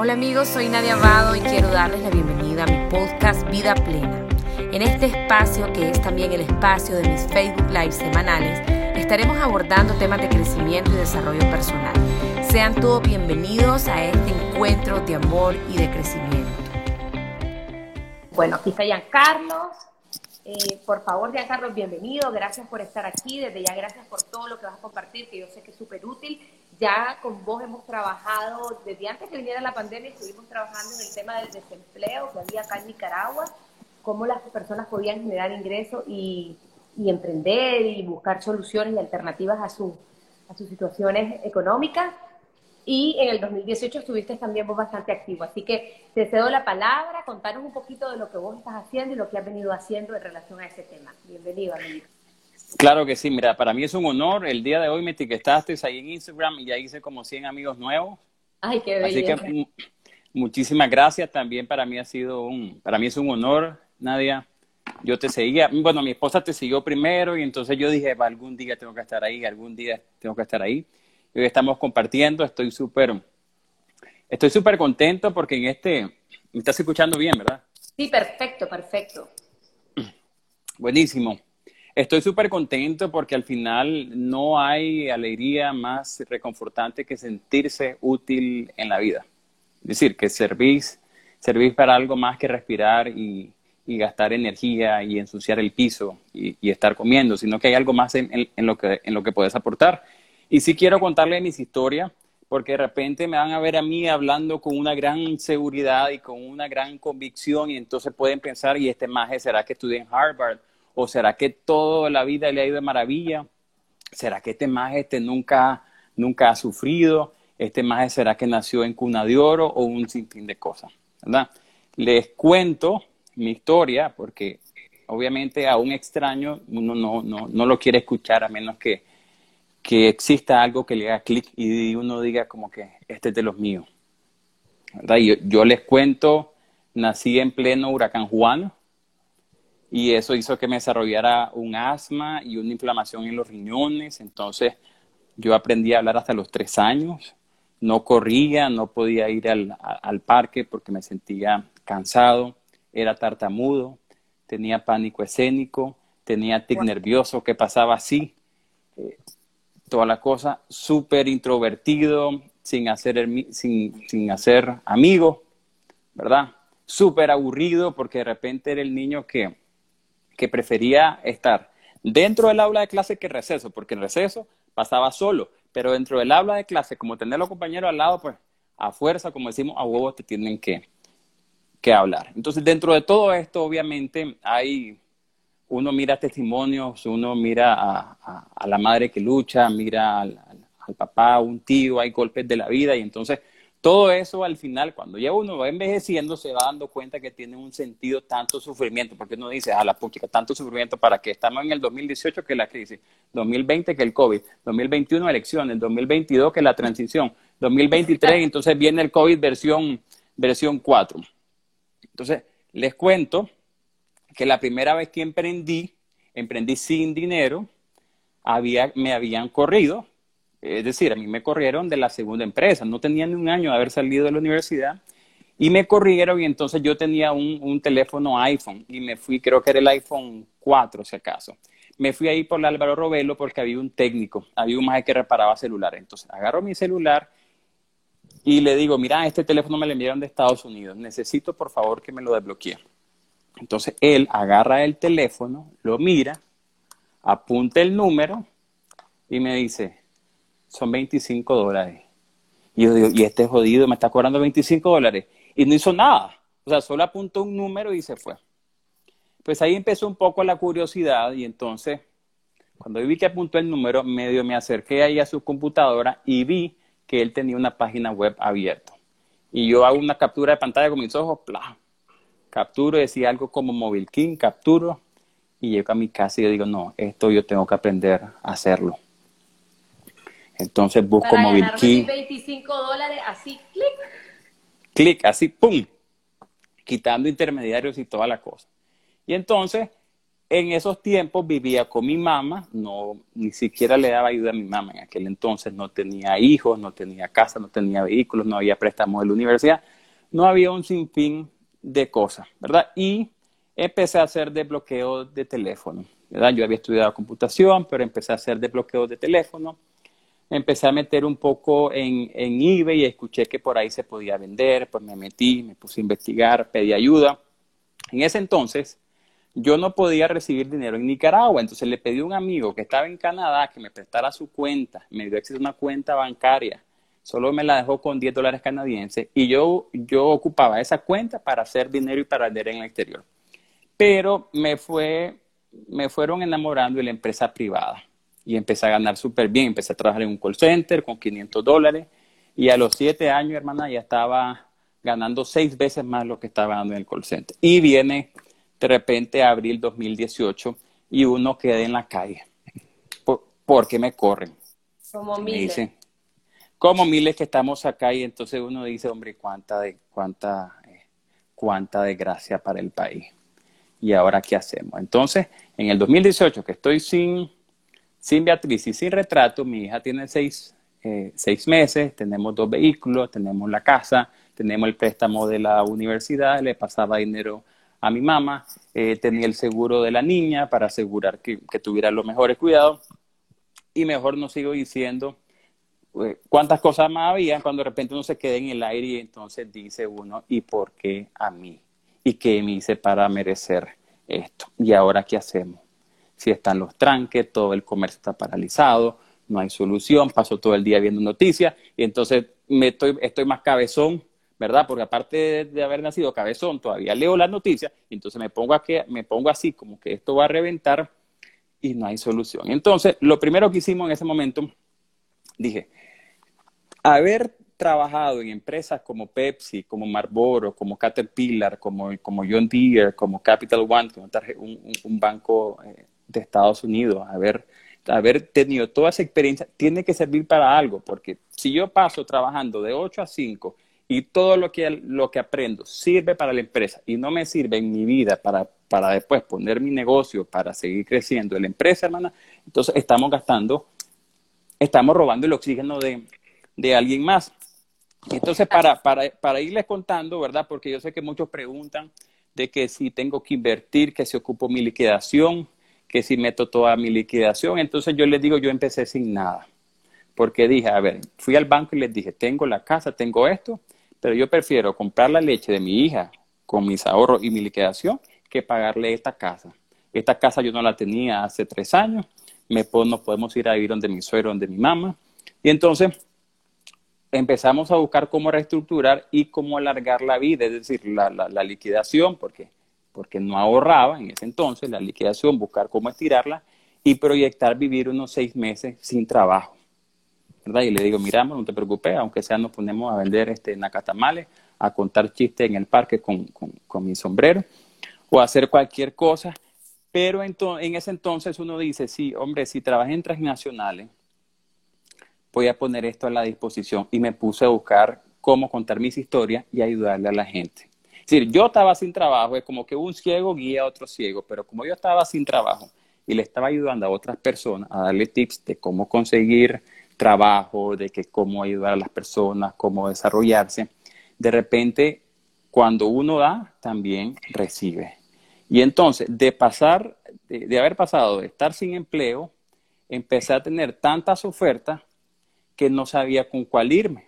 Hola amigos, soy Nadia Abado y quiero darles la bienvenida a mi podcast Vida Plena. En este espacio, que es también el espacio de mis Facebook Live semanales, estaremos abordando temas de crecimiento y desarrollo personal. Sean todos bienvenidos a este encuentro de amor y de crecimiento. Bueno, aquí está Giancarlos. Eh, por favor, Giancarlos, bienvenido. Gracias por estar aquí. Desde ya, gracias por todo lo que vas a compartir, que yo sé que es súper útil ya con vos hemos trabajado, desde antes que viniera la pandemia, estuvimos trabajando en el tema del desempleo que había acá en Nicaragua, cómo las personas podían generar ingresos y, emprender y buscar soluciones y alternativas a, su, a sus situaciones económicas. Y en el 2018 estuviste también vos bastante activo. Así que te cedo la palabra, contanos un poquito de lo que vos estás haciendo y lo que has venido haciendo en relación a ese tema. Bienvenido, amigo. Claro que sí, mira, para mí es un honor. El día de hoy me etiquetaste ahí en Instagram y ya hice como 100 amigos nuevos. Ay, qué belleza. Así que muchísimas gracias. También para mí ha sido un, para mí es un honor, Nadia. Yo te seguía, bueno, mi esposa te siguió primero y entonces yo dije, algún día tengo que estar ahí, algún día tengo que estar ahí. hoy estamos compartiendo, estoy súper, estoy súper contento porque en este, me estás escuchando bien, ¿verdad? Sí, perfecto, perfecto. Buenísimo. Estoy súper contento porque al final no hay alegría más reconfortante que sentirse útil en la vida. Es decir, que servís, servís para algo más que respirar y, gastar energía y ensuciar el piso y, estar comiendo, sino que hay algo más en, lo que, en puedes aportar. Y sí quiero contarle mis historias porque de repente me van a ver a mí hablando con una gran seguridad y con una gran convicción y entonces pueden pensar, ¿y este maje será que estudié en Harvard? ¿O será que toda la vida le ha ido de maravilla? ¿Será que este maje este nunca, nunca ha sufrido? ¿Este maje será que nació en cuna de oro o un sinfín de cosas? ¿verdad? Les cuento mi historia porque obviamente a un extraño uno no, no, no lo quiere escuchar a menos que, que exista algo que le haga clic y uno diga como que este es de los míos. ¿verdad? Yo, yo les cuento, nací en pleno huracán Juan, y eso hizo que me desarrollara un asma y una inflamación en los riñones. Entonces yo aprendí a hablar hasta los tres años. No corría, no podía ir al, al parque porque me sentía cansado, era tartamudo, tenía pánico escénico, tenía tic nervioso que pasaba así, eh, toda la cosa, súper introvertido, sin hacer, sin, sin hacer amigos, ¿verdad? Súper aburrido porque de repente era el niño que que prefería estar dentro del aula de clase que receso, porque en receso pasaba solo, pero dentro del aula de clase, como tener los compañeros al lado, pues a fuerza, como decimos, a huevos te tienen que, que hablar. Entonces, dentro de todo esto, obviamente, hay, uno mira testimonios, uno mira a, la madre que lucha, mira al, al papá, un tío, hay golpes de la vida, y entonces todo eso al final, cuando ya uno va envejeciendo, se va dando cuenta que tiene un sentido tanto sufrimiento, porque uno dice, a la puchica, tanto sufrimiento para que estamos en el 2018 que la crisis, 2020 que el COVID, 2021 elecciones, 2022 que la transición, 2023 entonces viene el COVID versión, versión 4. Entonces, les cuento que la primera vez que emprendí, emprendí sin dinero, había, me habían corrido, es decir, a mí me corrieron de la segunda empresa, no tenía ni un año de haber salido de la universidad y me corrieron y entonces yo tenía un, teléfono iPhone y me fui, creo que era el iPhone 4 si acaso. Me fui ahí por Álvaro Robelo porque había un técnico, había un maje que reparaba celulares. Entonces agarro mi celular y le digo, mira, este teléfono me lo enviaron de Estados Unidos, necesito por favor que me lo desbloquee. Entonces él agarra el teléfono, lo mira, apunta el número y me dice, son 25 dólares. Y yo digo, y este jodido me está cobrando 25 dólares. Y no hizo nada. O sea, solo apuntó un número y se fue. Pues ahí empezó un poco la curiosidad y entonces, cuando vi que apuntó el número, medio me acerqué ahí a su computadora y vi que él tenía una página web abierta. Y yo hago una captura de pantalla con mis ojos, bla, capturo, decía algo como Mobile King, capturo, y llego a mi casa y yo digo, no, esto yo tengo que aprender a hacerlo. Entonces busco Para Mobile Key. 25 dólares, así, clic. Clic, así, pum. Quitando intermediarios y toda la cosa. Y entonces en esos tiempos vivía con mi mamá, no, ni siquiera le daba ayuda a mi mamá. En aquel entonces no tenía hijos, no tenía casa, no tenía vehículos, no había préstamos de la universidad, no había un sinfín de cosas, ¿verdad? Y empecé a hacer desbloqueo de teléfono, ¿verdad? Yo había estudiado computación, pero empecé a hacer desbloqueo de teléfono. Empecé a meter un poco en, en eBay y escuché que por ahí se podía vender, pues me metí, me puse a investigar, pedí ayuda. En ese entonces, yo no podía recibir dinero en Nicaragua, entonces le pedí a un amigo que estaba en Canadá que me prestara su cuenta, me dio acceso a una cuenta bancaria, solo me la dejó con 10 dólares canadienses y yo, yo ocupaba esa cuenta para hacer dinero y para vender en el exterior. Pero me, fue, me fueron enamorando de la empresa privada y empecé a ganar súper bien, empecé a trabajar en un call center con 500 dólares y a los 7 años, hermana, ya estaba ganando seis veces más lo que estaba ganando en el call center. Y viene de repente abril 2018 y uno queda en la calle. ¿Por, porque me corren? Como miles. como miles que estamos acá y entonces uno dice, hombre, cuánta, de, cuánta, eh, cuánta desgracia para el país. ¿Y ahora qué hacemos? Entonces, en el 2018, que estoy sin, sin Beatriz y sin retrato, mi hija tiene seis, eh, seis meses, tenemos dos vehículos, tenemos la casa, tenemos el préstamo de la universidad, le pasaba dinero a mi mamá, eh, tenía el seguro de la niña para asegurar que, tuviera los mejores cuidados y mejor no sigo diciendo eh, cuántas cosas más había cuando de repente uno se queda en el aire y entonces dice uno, ¿y por qué a mí? ¿Y qué me hice para merecer esto? ¿Y ahora qué hacemos? Si están los tranques, todo el comercio está paralizado, no hay solución, paso todo el día viendo noticias y entonces me estoy, estoy más cabezón ¿verdad? Porque aparte de, haber nacido cabezón, todavía leo las noticias y entonces me pongo, me pongo así como que esto va a reventar y no hay solución. Entonces, lo primero que hicimos en ese momento, dije, haber trabajado en empresas como Pepsi, como Marlboro, como Caterpillar, como, como John Deere, como Capital One, un, un banco eh, de Estados Unidos, haber, haber tenido toda esa experiencia, tiene que servir para algo, porque si yo paso trabajando de 8 a 5 y todo lo que, lo que aprendo sirve para la empresa y no me sirve en mi vida para, para después poner mi negocio, para seguir creciendo en la empresa, hermana, entonces estamos gastando, estamos robando el oxígeno de, de alguien más. Entonces, para, para, para irles contando, ¿verdad? Porque yo sé que muchos preguntan de que si tengo que invertir, que si ocupo mi liquidación, que si meto toda mi liquidación. Entonces yo les digo, yo empecé sin nada. Porque dije, a ver, fui al banco y les dije, tengo la casa, tengo esto, pero yo prefiero comprar la leche de mi hija con mis ahorros y mi liquidación que pagarle esta casa. Esta casa yo no la tenía hace tres años, me, nos podemos ir a vivir donde mi suegro, donde mi mamá. Y entonces empezamos a buscar cómo reestructurar y cómo alargar la vida, es decir, la, la, liquidación, porque, porque no ahorraba en ese entonces, la liquidación, buscar cómo estirarla y proyectar vivir unos seis meses sin trabajo. Y le digo, miramos, no te preocupes, aunque sea nos ponemos a vender este, nacatamales, a contar chistes en el parque con, mi sombrero, o hacer cualquier cosa. Pero en, en ese entonces uno dice, sí, hombre, si trabajé en transnacionales, voy a poner esto a la disposición. Y me puse a buscar cómo contar mis historias y ayudarle a la gente. Decir, yo estaba sin trabajo, es como que un ciego guía a otro ciego, pero como yo estaba sin trabajo y le estaba ayudando a otras personas a darle tips de cómo conseguir trabajo, de que cómo ayudar a las personas, cómo desarrollarse, de repente cuando uno da, también recibe. Y entonces, de pasar, de, haber pasado de estar sin empleo, empecé a tener tantas ofertas que no sabía con cuál irme,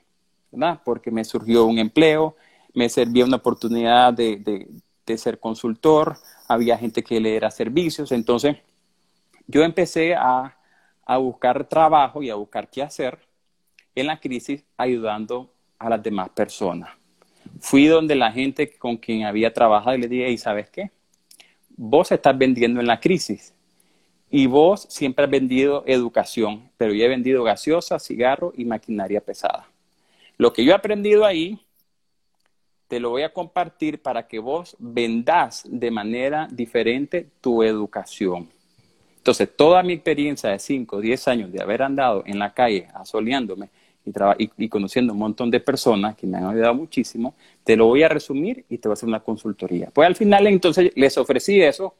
¿verdad? Porque me surgió un empleo, me servía una oportunidad de, de ser consultor, había gente que le era servicios, entonces yo empecé a a buscar trabajo y a buscar qué hacer en la crisis ayudando a las demás personas. Fui donde la gente con quien había trabajado y le dije, ¿y sabes qué? Vos estás vendiendo en la crisis y vos siempre has vendido educación, pero yo he vendido gaseosa, cigarro y maquinaria pesada. Lo que yo he aprendido ahí, te lo voy a compartir para que vos vendas de manera diferente tu educación. Entonces, toda mi experiencia de 5 o 10 años de haber andado en la calle asoleándome y, y, conociendo un montón de personas que me han ayudado muchísimo, te lo voy a resumir y te voy a hacer una consultoría. Pues al final entonces les ofrecí eso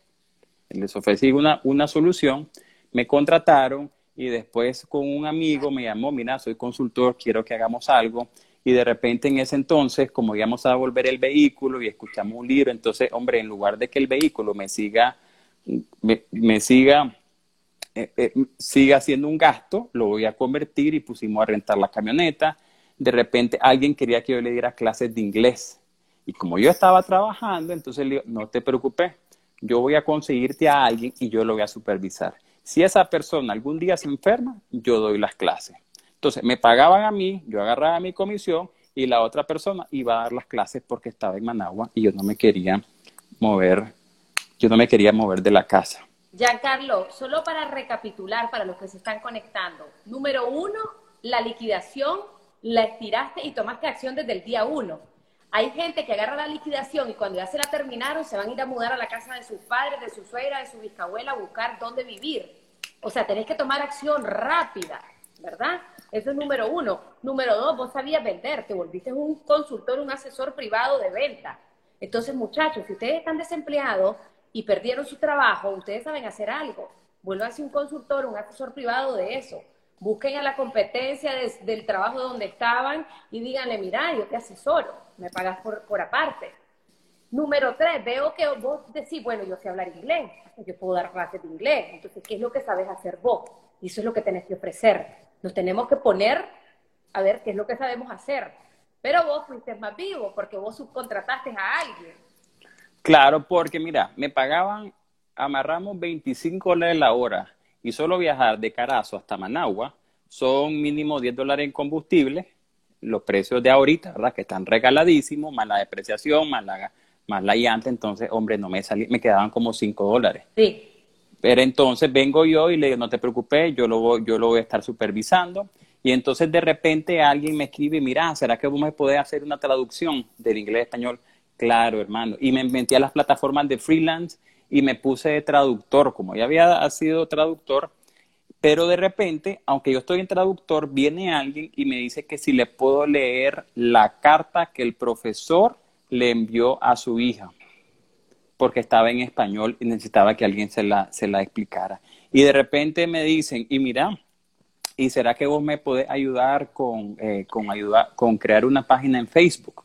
les ofrecí una, una solución, me contrataron y después con un amigo me llamó, mira, soy consultor, quiero que hagamos algo. Y de repente en ese entonces, como íbamos a volver el vehículo y escuchamos un libro, entonces, hombre, en lugar de que el vehículo me siga, me, siga, eh, eh, siga haciendo un gasto, lo voy a convertir y pusimos a rentar la camioneta. De repente alguien quería que yo le diera clases de inglés. Y como yo estaba trabajando, entonces le digo, no te preocupes, yo voy a conseguirte a alguien y yo lo voy a supervisar. Si esa persona algún día se enferma, yo doy las clases. Entonces, me pagaban a mí, yo agarraba mi comisión y la otra persona iba a dar las clases porque estaba en Managua y yo no me quería mover, yo no me quería mover de la casa. Giancarlo, solo para recapitular para los que se están conectando. Número uno, la liquidación la estiraste y tomaste acción desde el día uno. Hay gente que agarra la liquidación y cuando ya se la terminaron se van a ir a mudar a la casa de sus padres, de su suegra, de su bisabuela a buscar dónde vivir. O sea, tenés que tomar acción rápida, ¿verdad? Eso es número uno. Número dos, vos sabías vender, te volviste un consultor, un asesor privado de venta. Entonces, muchachos, si ustedes están desempleados y perdieron su trabajo, ustedes saben hacer algo. Vuélvanse un consultor, un asesor privado de eso. Busquen a la competencia del trabajo donde estaban y díganle, mira, yo te asesoro me pagas por, por aparte. Número tres, veo que vos decís, bueno, yo sé hablar inglés, yo puedo dar clases de inglés, entonces, ¿qué es lo que sabes hacer vos? Y eso es lo que tenés que ofrecer. Nos tenemos que poner a ver qué es lo que sabemos hacer. Pero vos fuiste más vivo porque vos subcontrataste a alguien. Claro, porque mira, me pagaban, amarramos 25 dólares la hora y solo viajar de Carazo hasta Managua son mínimo 10 dólares en combustible los precios de ahorita, ¿verdad? Que están regaladísimos, más la depreciación, más la, más la llanta, entonces, hombre, no me salí, me quedaban como 5 dólares. Sí. Pero entonces vengo yo y le digo, no te preocupes, yo lo, voy, yo lo voy a estar supervisando. Y entonces de repente alguien me escribe, mira, ¿será que vos me podés hacer una traducción del inglés a español? Claro, hermano. Y me metí a las plataformas de freelance y me puse de traductor. Como ya había sido traductor, pero de repente, aunque yo estoy en traductor, viene alguien y me dice que si le puedo leer la carta que el profesor le envió a su hija, porque estaba en español y necesitaba que alguien se la, se la explicara. Y de repente me dicen, y mira, ¿y será que vos me podés ayudar con, eh, con, ayudar, con crear una página en Facebook?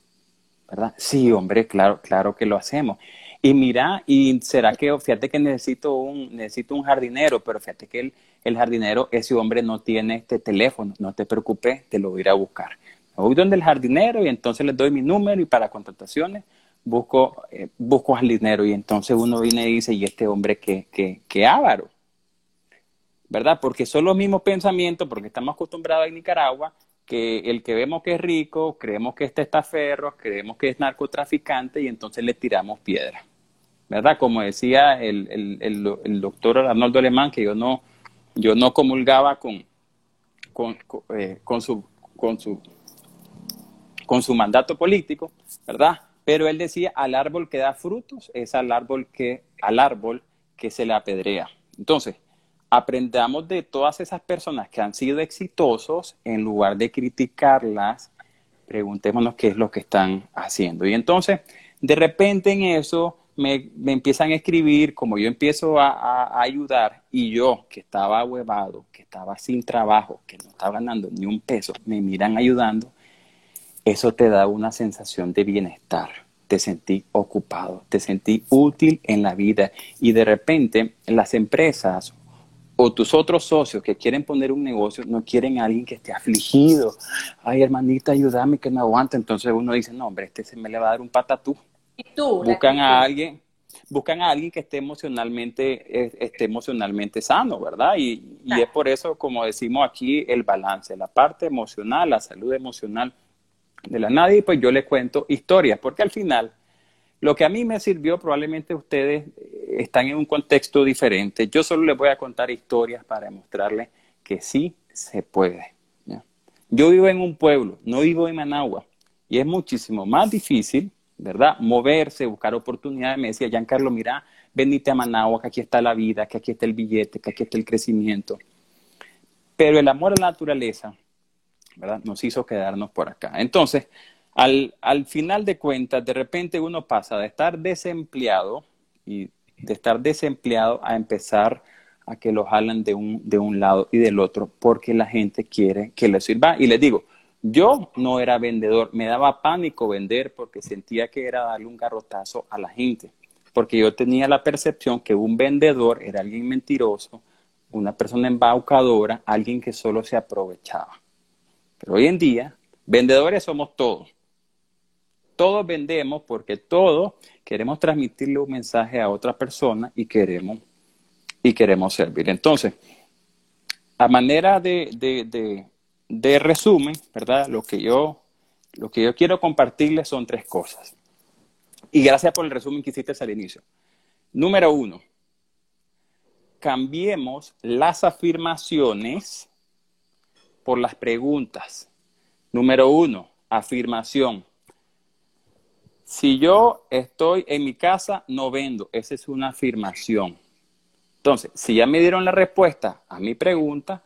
¿Verdad? Sí, hombre, claro, claro que lo hacemos. Y mira, y será que, fíjate que necesito un, necesito un jardinero, pero fíjate que el, el jardinero, ese hombre no tiene este teléfono, no te preocupes, te lo voy a ir a buscar. Voy donde el jardinero y entonces le doy mi número y para contrataciones busco, eh, busco jardinero y entonces uno viene y dice, ¿y este hombre qué, qué, qué ávaro? ¿Verdad? Porque son los mismos pensamientos, porque estamos acostumbrados en Nicaragua, que el que vemos que es rico, creemos que este está ferro, creemos que es narcotraficante y entonces le tiramos piedra. ¿verdad? Como decía el, el, doctor Arnoldo Alemán, que yo no, yo no comulgaba con, con, eh, con, su, con, su, con su mandato político, ¿verdad? Pero él decía, al árbol que da frutos es al árbol que, al árbol que se le apedrea. Entonces, aprendamos de todas esas personas que han sido exitosos, en lugar de criticarlas, preguntémonos qué es lo que están haciendo. Y entonces, de repente en eso, me, empiezan a escribir, como yo empiezo a, ayudar, y yo, que estaba huevado, que estaba sin trabajo, que no estaba ganando ni un peso, me miran ayudando, eso te da una sensación de bienestar. Te sentí ocupado, te sentí útil en la vida y de repente las empresas o tus otros socios que quieren poner un negocio no quieren a alguien que esté afligido. Ay, hermanita, ayúdame que no aguanta. Entonces uno dice, no, hombre, este se me le va a dar un patatú buscan a alguien, buscan a alguien que esté emocionalmente, esté emocionalmente sano, ¿verdad? Y, y, es por eso, como decimos aquí, el balance, la parte emocional, la salud emocional de la nadie, pues yo les cuento historias, porque al final, lo que a mí me sirvió, probablemente ustedes eh, están en un contexto diferente. Yo solo les voy a contar historias para demostrarles que sí se puede. Yo vivo en un pueblo, no vivo en Managua, y es muchísimo más difícil ¿verdad? Moverse, buscar oportunidades. Me decía, Giancarlo, mira, venite a Managua, que aquí está la vida, que aquí está el billete, que aquí está el crecimiento. Pero el amor a la naturaleza, Nos hizo quedarnos por acá. Entonces, al, al final de cuentas, de repente uno pasa de estar desempleado y de estar desempleado a empezar a que lo jalan de un, de un lado y del otro porque la gente quiere que le sirva. Y les digo, yo no era vendedor, me daba pánico vender porque sentía que era darle un garrotazo a la gente, porque yo tenía la percepción que un vendedor era alguien mentiroso, una persona embaucadora, alguien que solo se aprovechaba. Pero hoy en día, vendedores somos todos. Todos vendemos porque todos queremos transmitirle un mensaje a otra persona y queremos, y queremos servir. Entonces, a manera de, de, de, resumen, ¿verdad? Lo que, yo, lo que yo quiero compartirles son tres cosas. Y gracias por el resumen que hiciste al inicio. Número uno, cambiemos las afirmaciones por las preguntas. Número uno, afirmación. Si yo estoy en mi casa, no vendo. Esa es una afirmación. Entonces, si ya me dieron la respuesta a mi pregunta,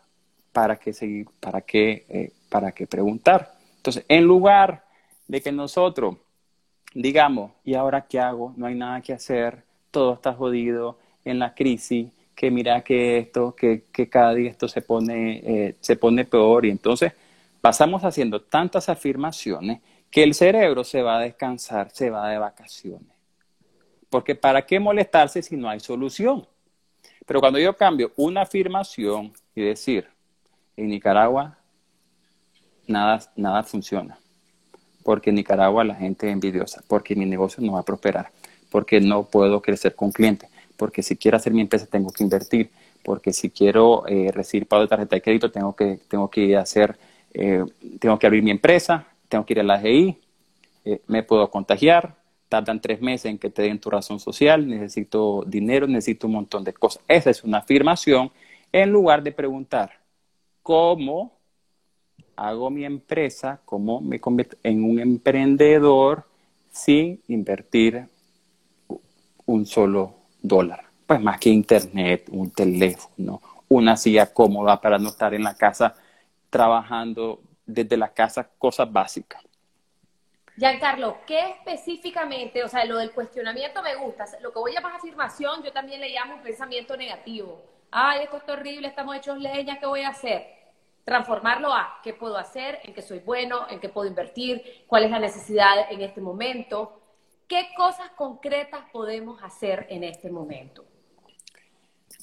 ¿para qué seguir? ¿Para qué, eh, para qué preguntar? Entonces, en lugar de que nosotros digamos, ¿y ahora qué hago? No hay nada que hacer, todo está jodido en la crisis, que mira que esto, que, cada día esto se pone, eh, se pone peor y entonces pasamos haciendo tantas afirmaciones que el cerebro se va a descansar, se va de vacaciones. Porque ¿para qué molestarse si no hay solución? Pero cuando yo cambio una afirmación y decir, en Nicaragua nada, nada funciona, porque en Nicaragua la gente es envidiosa, porque mi negocio no va a prosperar, porque no puedo crecer con clientes, porque si quiero hacer mi empresa tengo que invertir, porque si quiero eh, recibir pago de tarjeta de crédito tengo que, tengo que hacer, eh, tengo que abrir mi empresa, tengo que ir a la GI, eh, me puedo contagiar, tardan tres meses en que te den tu razón social, necesito dinero, necesito un montón de cosas. Esa es una afirmación en lugar de preguntar cómo hago mi empresa, cómo me convierto en un emprendedor sin invertir un solo dólar. Pues más que internet, un teléfono, una silla cómoda para no estar en la casa trabajando desde la casa, cosas básicas. Giancarlo, ¿qué específicamente, o sea, lo del cuestionamiento me gusta, lo que voy a llamar afirmación, yo también le llamo un pensamiento negativo. Ay, esto es horrible, estamos hechos leña, ¿qué voy a hacer? Transformarlo a qué puedo hacer, en qué soy bueno, en qué puedo invertir, cuál es la necesidad en este momento, ¿Qué cosas concretas podemos hacer en este momento?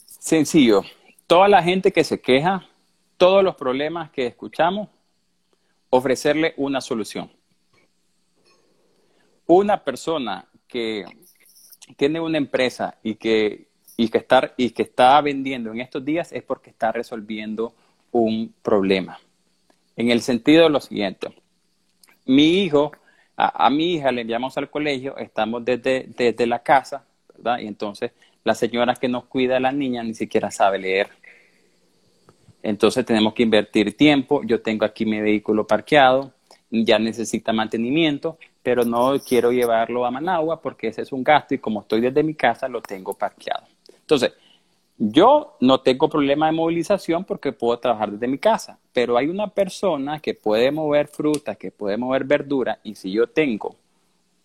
Sencillo. Toda la gente que se queja, todos los problemas que escuchamos, ofrecerle una solución. Una persona que tiene una empresa y que, y que, está, y que está vendiendo en estos días es porque está resolviendo un problema. En el sentido de lo siguiente, mi hijo a, mi hija le enviamos al colegio, estamos desde, desde la casa, ¿verdad? Y entonces la señora que nos cuida a la niña ni siquiera sabe leer. Entonces tenemos que invertir tiempo. Yo tengo aquí mi vehículo parqueado, ya necesita mantenimiento, pero no quiero llevarlo a Managua porque ese es un gasto y como estoy desde mi casa lo tengo parqueado. Entonces, yo no tengo problema de movilización porque puedo trabajar desde mi casa, pero hay una persona que puede mover fruta, que puede mover verdura, y si yo tengo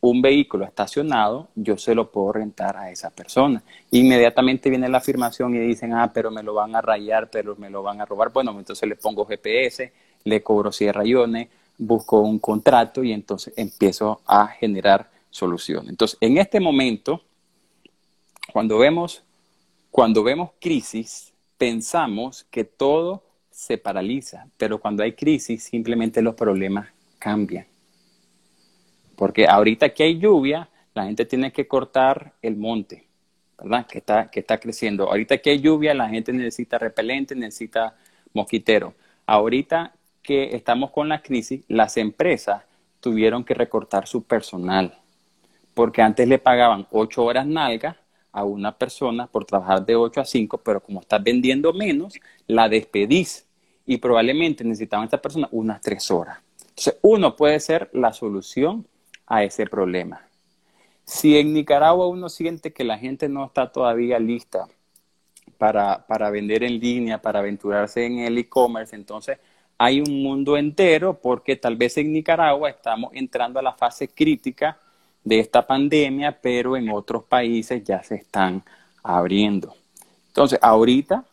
un vehículo estacionado, yo se lo puedo rentar a esa persona. Inmediatamente viene la afirmación y dicen, ah, pero me lo van a rayar, pero me lo van a robar. Bueno, entonces le pongo GPS, le cobro 100 rayones, busco un contrato y entonces empiezo a generar soluciones. Entonces, en este momento, cuando vemos cuando vemos crisis, pensamos que todo se paraliza, pero cuando hay crisis, simplemente los problemas cambian. Porque ahorita que hay lluvia, la gente tiene que cortar el monte, ¿verdad? Que está, que está creciendo. Ahorita que hay lluvia, la gente necesita repelente, necesita mosquitero. Ahorita que estamos con la crisis, las empresas tuvieron que recortar su personal, porque antes le pagaban ocho horas nalga a una persona por trabajar de 8 a 5, pero como estás vendiendo menos, la despedís y probablemente necesitaban a esta persona unas 3 horas. Entonces, uno puede ser la solución a ese problema. Si en Nicaragua uno siente que la gente no está todavía lista para, para vender en línea, para aventurarse en el e-commerce, entonces hay un mundo entero porque tal vez en Nicaragua estamos entrando a la fase crítica de esta pandemia, pero en otros países ya se están abriendo. Entonces, ahorita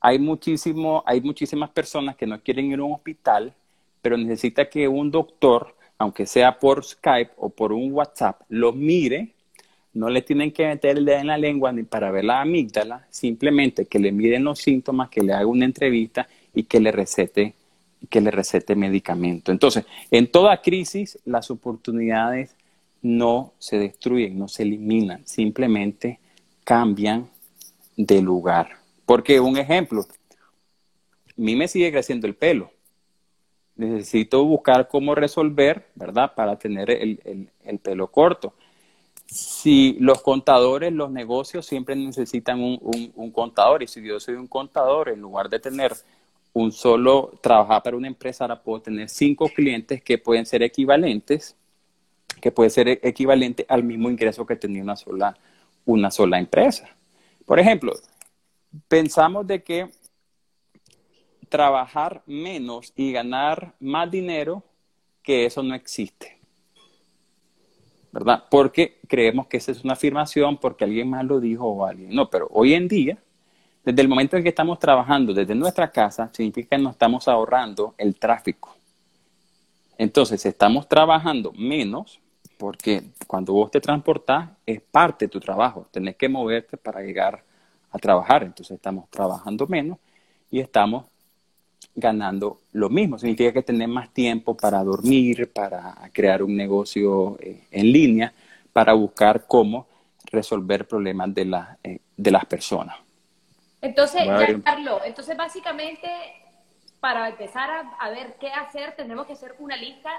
hay, muchísimo, hay muchísimas personas que no quieren ir a un hospital, pero necesita que un doctor, aunque sea por Skype o por un WhatsApp, lo mire. No le tienen que meter el dedo en la lengua ni para ver la amígdala, simplemente que le miren los síntomas, que le haga una entrevista y que le recete, que le recete medicamento. Entonces, en toda crisis, las oportunidades no se destruyen, no se eliminan, simplemente cambian de lugar. Porque un ejemplo, a mí me sigue creciendo el pelo. Necesito buscar cómo resolver, ¿verdad? Para tener el, pelo corto. Si los contadores, los negocios siempre necesitan un, contador y si yo soy un contador, en lugar de tener un solo, trabajar para una empresa, ahora puedo tener cinco clientes que pueden ser equivalentes, que puede ser equivalente al mismo ingreso que tenía una sola, una sola empresa. Por ejemplo, pensamos de que trabajar menos y ganar más dinero, que eso no existe. ¿Verdad? Porque creemos que esa es una afirmación porque alguien más lo dijo o alguien. No, pero hoy en día, desde el momento en que estamos trabajando desde nuestra casa, significa que nos estamos ahorrando el tráfico. Entonces, estamos trabajando menos, porque cuando vos te transportás es parte de tu trabajo, tenés que moverte para llegar a trabajar, entonces estamos trabajando menos y estamos ganando lo mismo. Significa que tener más tiempo para dormir, para crear un negocio eh, en línea, para buscar cómo resolver problemas de, la, eh, de las personas. Entonces, Carlos, entonces básicamente para empezar a, ver qué hacer, tenemos que hacer una lista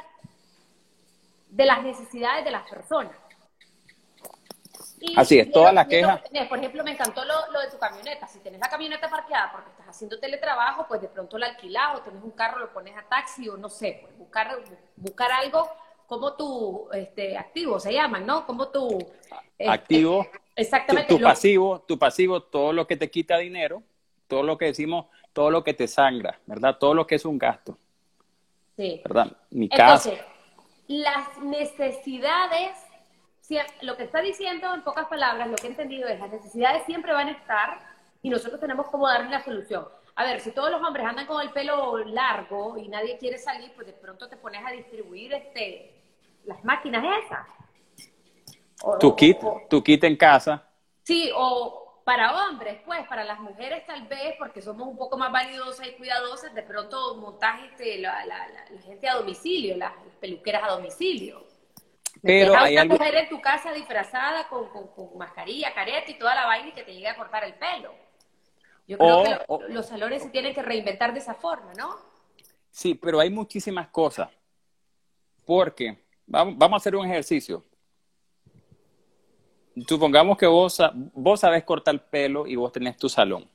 de las necesidades de las personas. Así es, toda la queja. Por ejemplo, me encantó lo, de tu camioneta. Si tienes la camioneta parqueada porque estás haciendo teletrabajo, pues de pronto la alquilas o tienes un carro, lo pones a taxi o no sé, pues buscar, buscar algo como tu este, activo, se llaman, ¿no? Como tu... Este, activo. Exactamente. Tu, pasivo, tu pasivo, todo lo que te quita dinero, todo lo que decimos, todo lo que te sangra, ¿verdad? Todo lo que es un gasto. Sí. ¿Verdad? Mi Entonces, las necesidades lo que está diciendo en pocas palabras, lo que he entendido es las necesidades siempre van a estar y nosotros tenemos como darle la solución. A ver, si todos los hombres andan con el pelo largo y nadie quiere salir, pues de pronto te pones a distribuir este, las máquinas esas. tu kit, tu kit en casa. Sí, o para hombres, pues, para las mujeres tal vez, porque somos un poco más vanidosas y cuidadosas, de pronto montaje este, la, la, gente a domicilio, las peluqueras a domicilio. Pero hay una mujer en tu casa disfrazada con, mascarilla, careta y toda la vaina y que te llegue a cortar el pelo. Yo creo que los salones se tienen que reinventar de esa forma, ¿no? Sí, pero hay muchísimas cosas. Porque, vamos, vamos a hacer un ejercicio. Supongamos que vos, vos sabés cortar el pelo y vos tenés tu salón.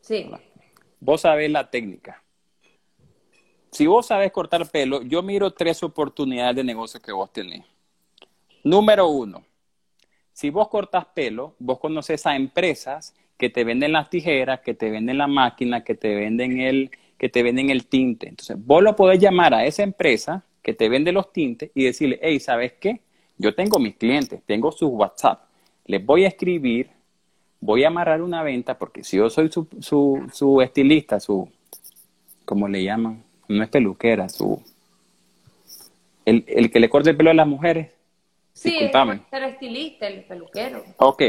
Sí. Vos sabés la técnica si vos sabes cortar pelo, yo miro tres oportunidades de negocio que vos tenés. Número uno, si vos cortas pelo, vos conoces a empresas que te venden las tijeras, que te venden la máquina, que te venden el, que te venden el tinte. Entonces, vos lo podés llamar a esa empresa que te vende los tintes y decirle, hey, ¿sabes qué? Yo tengo mis clientes, tengo su WhatsApp, les voy a escribir, voy a amarrar una venta, porque si yo soy su, su, su estilista, su, ¿cómo le llaman? no es peluquera, su... El, el que le corta el pelo a las mujeres. Sí, Disculpame. el estilista, el peluquero. Ok.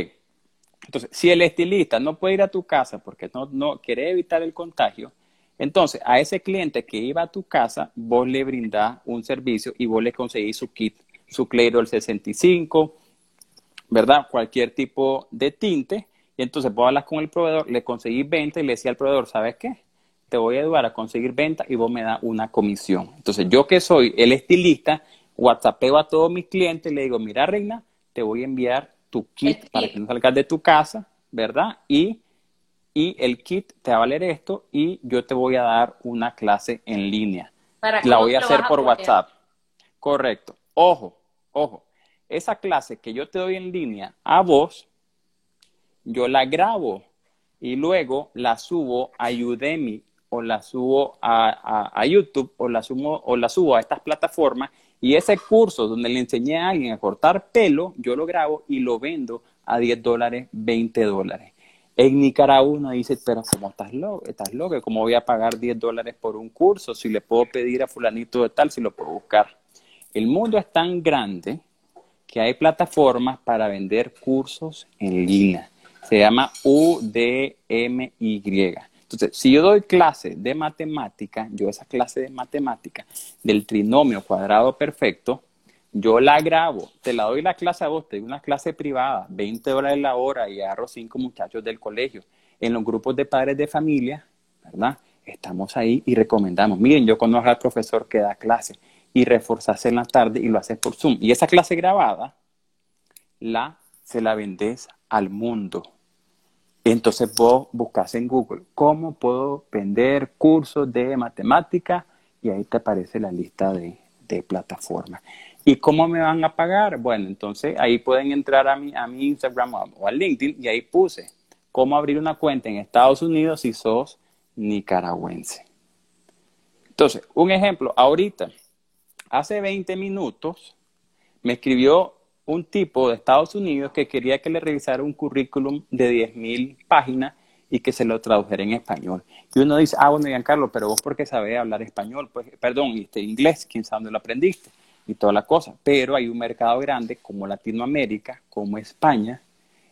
Entonces, si el estilista no puede ir a tu casa porque no, no quiere evitar el contagio, entonces a ese cliente que iba a tu casa, vos le brindás un servicio y vos le conseguís su kit, su el 65, ¿verdad? Cualquier tipo de tinte. Y entonces vos hablas con el proveedor, le conseguís venta y le decía al proveedor, ¿sabes qué? te voy a ayudar a conseguir venta y vos me das una comisión. Entonces, yo que soy el estilista, WhatsAppeo a todos mis clientes y le digo, mira, Reina, te voy a enviar tu kit para que no salgas de tu casa, ¿verdad? Y, y el kit te va a valer esto y yo te voy a dar una clase en línea. La voy a hacer por WhatsApp. Correcto. Ojo, ojo. Esa clase que yo te doy en línea a vos, yo la grabo y luego la subo a Udemy o la subo a, YouTube o la, subo, o la subo a estas plataformas y ese curso donde le enseñé a alguien a cortar pelo, yo lo grabo y lo vendo a 10 dólares, 20 dólares. En Nicaragua uno dice, pero ¿cómo estás loco? ¿Estás loco? ¿Cómo voy a pagar 10 dólares por un curso? Si le puedo pedir a fulanito de tal, si lo puedo buscar. El mundo es tan grande que hay plataformas para vender cursos en línea. Se llama UDMY. Entonces, si yo doy clase de matemática, yo esa clase de matemática del trinomio cuadrado perfecto, yo la grabo, te la doy la clase a vos, te doy una clase privada, 20 dólares la hora y agarro cinco muchachos del colegio. En los grupos de padres de familia, ¿verdad? Estamos ahí y recomendamos, miren, yo conozco al profesor que da clase y reforzarse en la tarde y lo haces por Zoom. Y esa clase grabada, la, se la vendes al mundo. Entonces vos buscas en Google, ¿cómo puedo vender cursos de matemática? Y ahí te aparece la lista de, de plataformas. ¿Y cómo me van a pagar? Bueno, entonces ahí pueden entrar a mi, a mi Instagram o a LinkedIn y ahí puse cómo abrir una cuenta en Estados Unidos si sos nicaragüense. Entonces, un ejemplo, ahorita, hace 20 minutos, me escribió un tipo de Estados Unidos que quería que le revisara un currículum de 10.000 páginas y que se lo tradujera en español. Y uno dice, ah, bueno, Giancarlo, pero vos porque sabés hablar español, pues, perdón, este, inglés, quién sabe dónde lo aprendiste y toda la cosa. Pero hay un mercado grande como Latinoamérica, como España,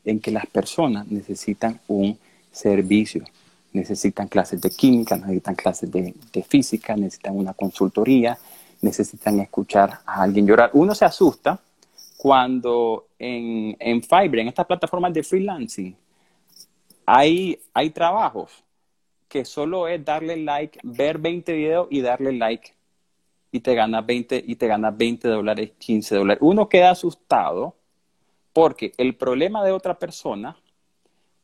en que las personas necesitan un servicio. Necesitan clases de química, necesitan clases de, física, necesitan una consultoría, necesitan escuchar a alguien llorar. Uno se asusta cuando en, en Fiverr, en estas plataformas de freelancing, hay, hay trabajos que solo es darle like, ver 20 videos y darle like y te ganas 20, y te ganas 20 dólares, 15 dólares. Uno queda asustado porque el problema de otra persona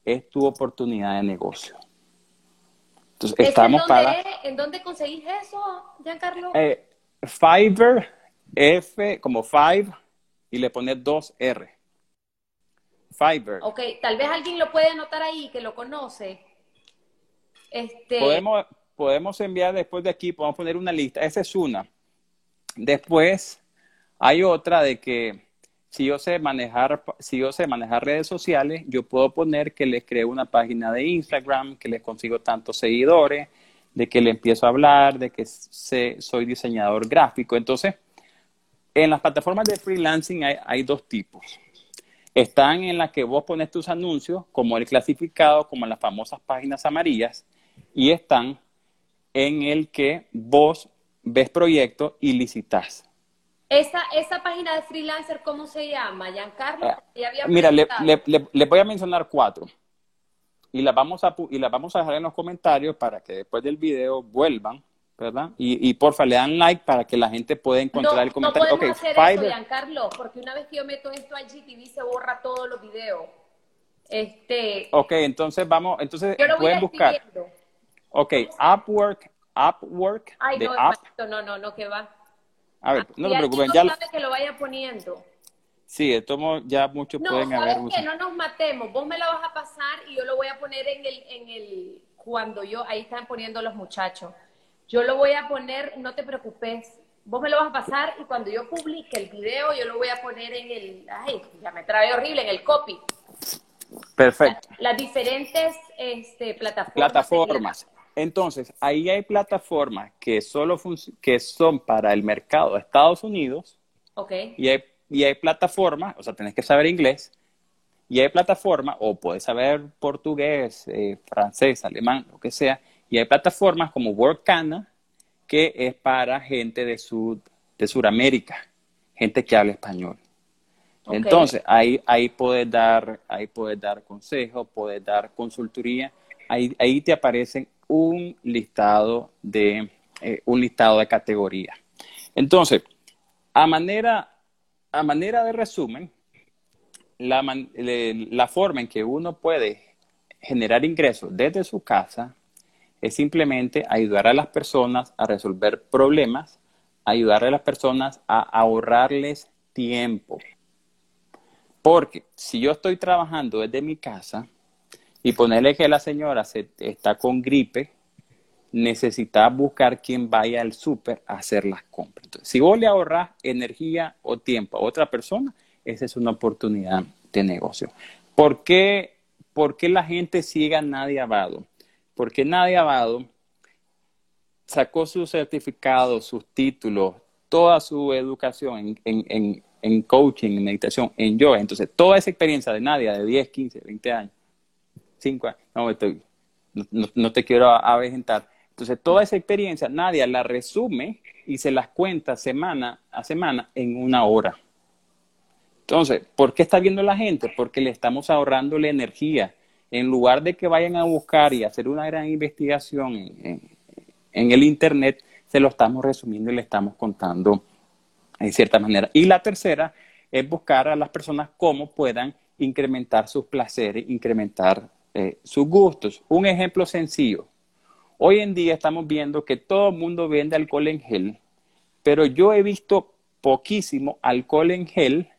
es tu oportunidad de negocio. Entonces, estamos en dónde, para... ¿En dónde conseguís eso, Giancarlo? Eh, Fiverr, F como Five, y le pones dos R. Fiverr. Ok, tal vez alguien lo puede anotar ahí, que lo conoce. Este... Podemos, podemos enviar después de aquí, podemos poner una lista. Esa es una. Después hay otra de que si yo sé manejar, si yo sé manejar redes sociales, yo puedo poner que les creo una página de Instagram, que les consigo tantos seguidores, de que le empiezo a hablar, de que sé, soy diseñador gráfico. Entonces, en las plataformas de freelancing hay, hay dos tipos. Están en las que vos pones tus anuncios, como el clasificado, como en las famosas páginas amarillas, y están en el que vos ves proyectos y licitas. Esa, esa página de freelancer, ¿cómo se llama, Giancarlo? Eh, mira, le, le, voy a mencionar cuatro. Y las, vamos a, y las vamos a dejar en los comentarios para que después del video vuelvan, ¿verdad? Y, y porfa, le dan like para que la gente pueda encontrar el comentario. No podemos hacer eso, Giancarlo, porque una vez que yo meto esto al GTV se borra todos los videos. Este... Ok, entonces vamos, entonces pueden buscar. Ok, Upwork, Upwork. Ay, no, app. no, no, no, que va. A ver, no te preocupes, ya. que lo vaya poniendo. Sí, esto ya muchos pueden haber que no nos matemos. Vos me lo vas a pasar y yo lo voy a poner en el, en el, cuando yo, ahí están poniendo los muchachos. Yo lo voy a poner, no te preocupes, vos me lo vas a pasar y cuando yo publique el video, yo lo voy a poner en el, ay, ya me trae horrible, en el copy. Perfecto. las diferentes este, plataformas. Plataformas. Entonces, ahí hay plataformas que, solo que son para el mercado de Estados Unidos. Okay. Y hay, y hay plataformas, o sea, tenés que saber inglés. Y hay plataformas, o puedes saber portugués, eh, francés, alemán, lo que sea. Y hay plataformas como Workana, que es para gente de, Sud, de Sudamérica, gente que habla español. Entonces, ahí, ahí puedes dar, ahí puedes dar consejos, puedes dar consultoría. Ahí, ahí te aparecen un listado de, eh, un listado de categorías. Entonces, a manera, a manera de resumen, la, la forma en que uno puede generar ingresos desde su casa es simplemente ayudar a las personas a resolver problemas, ayudar a las personas a ahorrarles tiempo. Porque si yo estoy trabajando desde mi casa, y ponerle que la señora se, está con gripe, necesita buscar quien vaya al súper a hacer las compras. Entonces, si vos le ahorras energía o tiempo a otra persona, esa es una oportunidad de negocio. ¿Por qué, ¿Por qué la gente sigue a Nadia Abado? Porque Nadia Abado sacó sus certificados, sus títulos, toda su educación en, en, coaching, en meditación, en yoga. Entonces, toda esa experiencia de Nadia de 10, 15, 20 años, 5 años, no, estoy, no, te quiero avejentar. Entonces, toda esa experiencia, Nadia la resume y se las cuenta semana a semana en una hora. Entonces, ¿por qué está viendo la gente? Porque le estamos ahorrando la energía. En lugar de que vayan a buscar y hacer una gran investigación en, el Internet, se lo estamos resumiendo y le estamos contando en cierta manera. Y la tercera es buscar a las personas cómo puedan incrementar sus placeres, incrementar eh, sus gustos. Un ejemplo sencillo. Hoy en día estamos viendo que todo el mundo vende alcohol en gel, pero yo he visto poquísimo alcohol en gel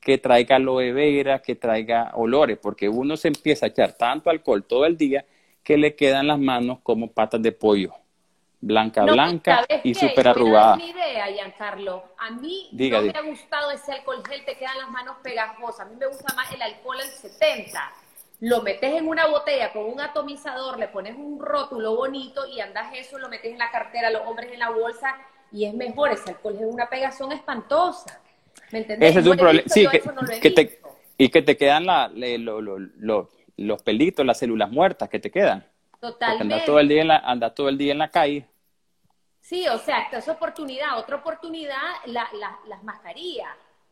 que traiga aloe vera, que traiga olores, porque uno se empieza a echar tanto alcohol todo el día que le quedan las manos como patas de pollo blanca, blanca y súper arrugada. mi idea, Giancarlo. A mí no me ha gustado ese alcohol gel, te quedan las manos pegajosas. A mí me gusta más el alcohol al 70. Lo metes en una botella con un atomizador, le pones un rótulo bonito y andas eso, lo metes en la cartera, los hombres en la bolsa y es mejor. Ese alcohol es una pegazón espantosa. ¿Me entendés? Ese es un problema. Sí, que, te, y que te quedan la, los pelitos, las células muertas que te quedan. Totalmente. Anda todo el día en la, anda todo el día en la calle. Sí, o sea, esta es oportunidad. Otra oportunidad, las mascarillas.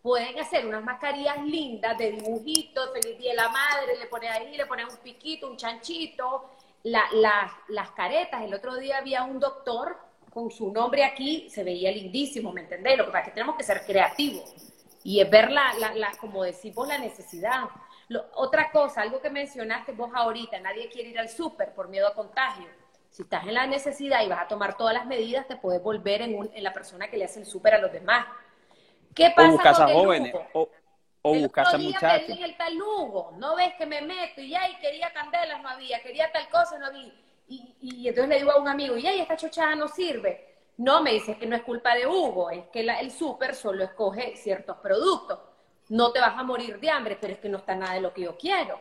Pueden hacer unas mascarillas lindas de dibujitos, feliz día de la madre, le pones ahí, le pones un piquito, un chanchito, las caretas. El otro día había un doctor con su nombre aquí, se veía lindísimo, ¿me entendés? Lo que pasa es que tenemos que ser creativos y es ver la, la, como decimos, la necesidad otra cosa, algo que mencionaste vos ahorita, nadie quiere ir al súper por miedo a contagio. Si estás en la necesidad y vas a tomar todas las medidas, te puedes volver en, en la persona que le hace el súper a los demás. ¿Qué pasa o buscas a jóvenes, o, o buscas a muchachos. en el talugo, no ves que me meto y ay, quería candelas, no había, quería tal cosa, no había. Y, y entonces le digo a un amigo, y ay, esta chochada no sirve. No, me dice que no es culpa de Hugo, es que el súper solo escoge ciertos productos no te vas a morir de hambre, pero es que no está nada de lo que yo quiero.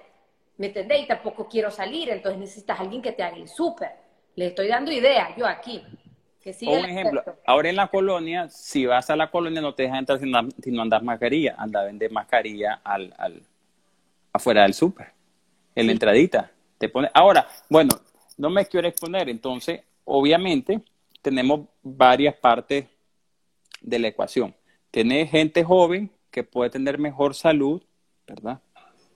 ¿Me entendés? Y tampoco quiero salir, entonces necesitas a alguien que te haga el súper. Le estoy dando ideas, yo aquí. Que un ejemplo, ahora en la colonia, si vas a la colonia no te dejan entrar si no, andas mascarilla, anda a vender mascarilla al, al, afuera del súper, en la entradita. Te pone, ahora, bueno, no me quiero exponer, entonces, obviamente, tenemos varias partes de la ecuación. Tenés gente joven que puede tener mejor salud, ¿verdad?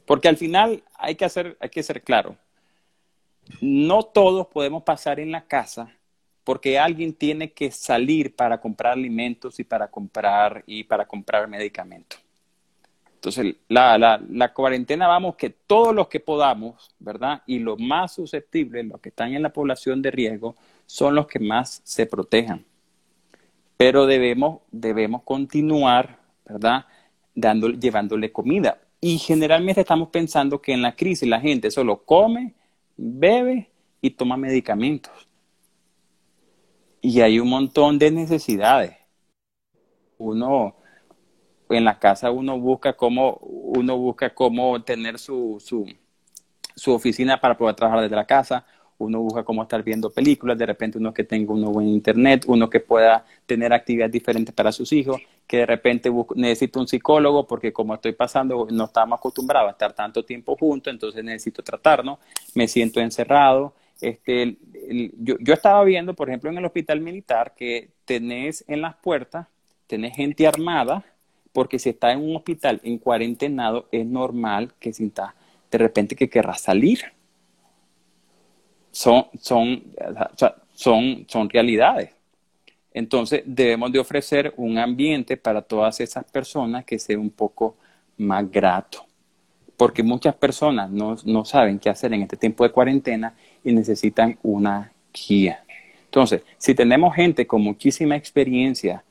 Porque al final hay que, hacer, hay que ser claro. No todos podemos pasar en la casa porque alguien tiene que salir para comprar alimentos y para comprar y para comprar medicamentos. Entonces, la, la, la, cuarentena, vamos, que todos los que podamos, ¿verdad? Y los más susceptibles, los que están en la población de riesgo, son los que más se protejan. Pero debemos, debemos continuar, ¿verdad? llevándole comida. Y generalmente estamos pensando que en la crisis la gente solo come, bebe y toma medicamentos. Y hay un montón de necesidades. Uno, en la casa uno busca cómo, uno busca cómo tener su, su, su oficina para poder trabajar desde la casa uno busca cómo estar viendo películas, de repente uno que tenga un buen internet, uno que pueda tener actividades diferentes para sus hijos, que de repente necesito un psicólogo porque como estoy pasando, no estamos acostumbrados a estar tanto tiempo juntos, entonces necesito tratarnos, me siento encerrado. Este, yo, estaba viendo, por ejemplo, en el hospital militar que tenés en las puertas, tenés gente armada, porque si está en un hospital en cuarentenado, es normal que sienta de repente que querrá salir son, son, son, son realidades. Entonces debemos de ofrecer un ambiente para todas esas personas que sea un poco más grato, porque muchas personas no, no saben qué hacer en este tiempo de cuarentena y necesitan una guía. Entonces, si tenemos gente con muchísima experiencia,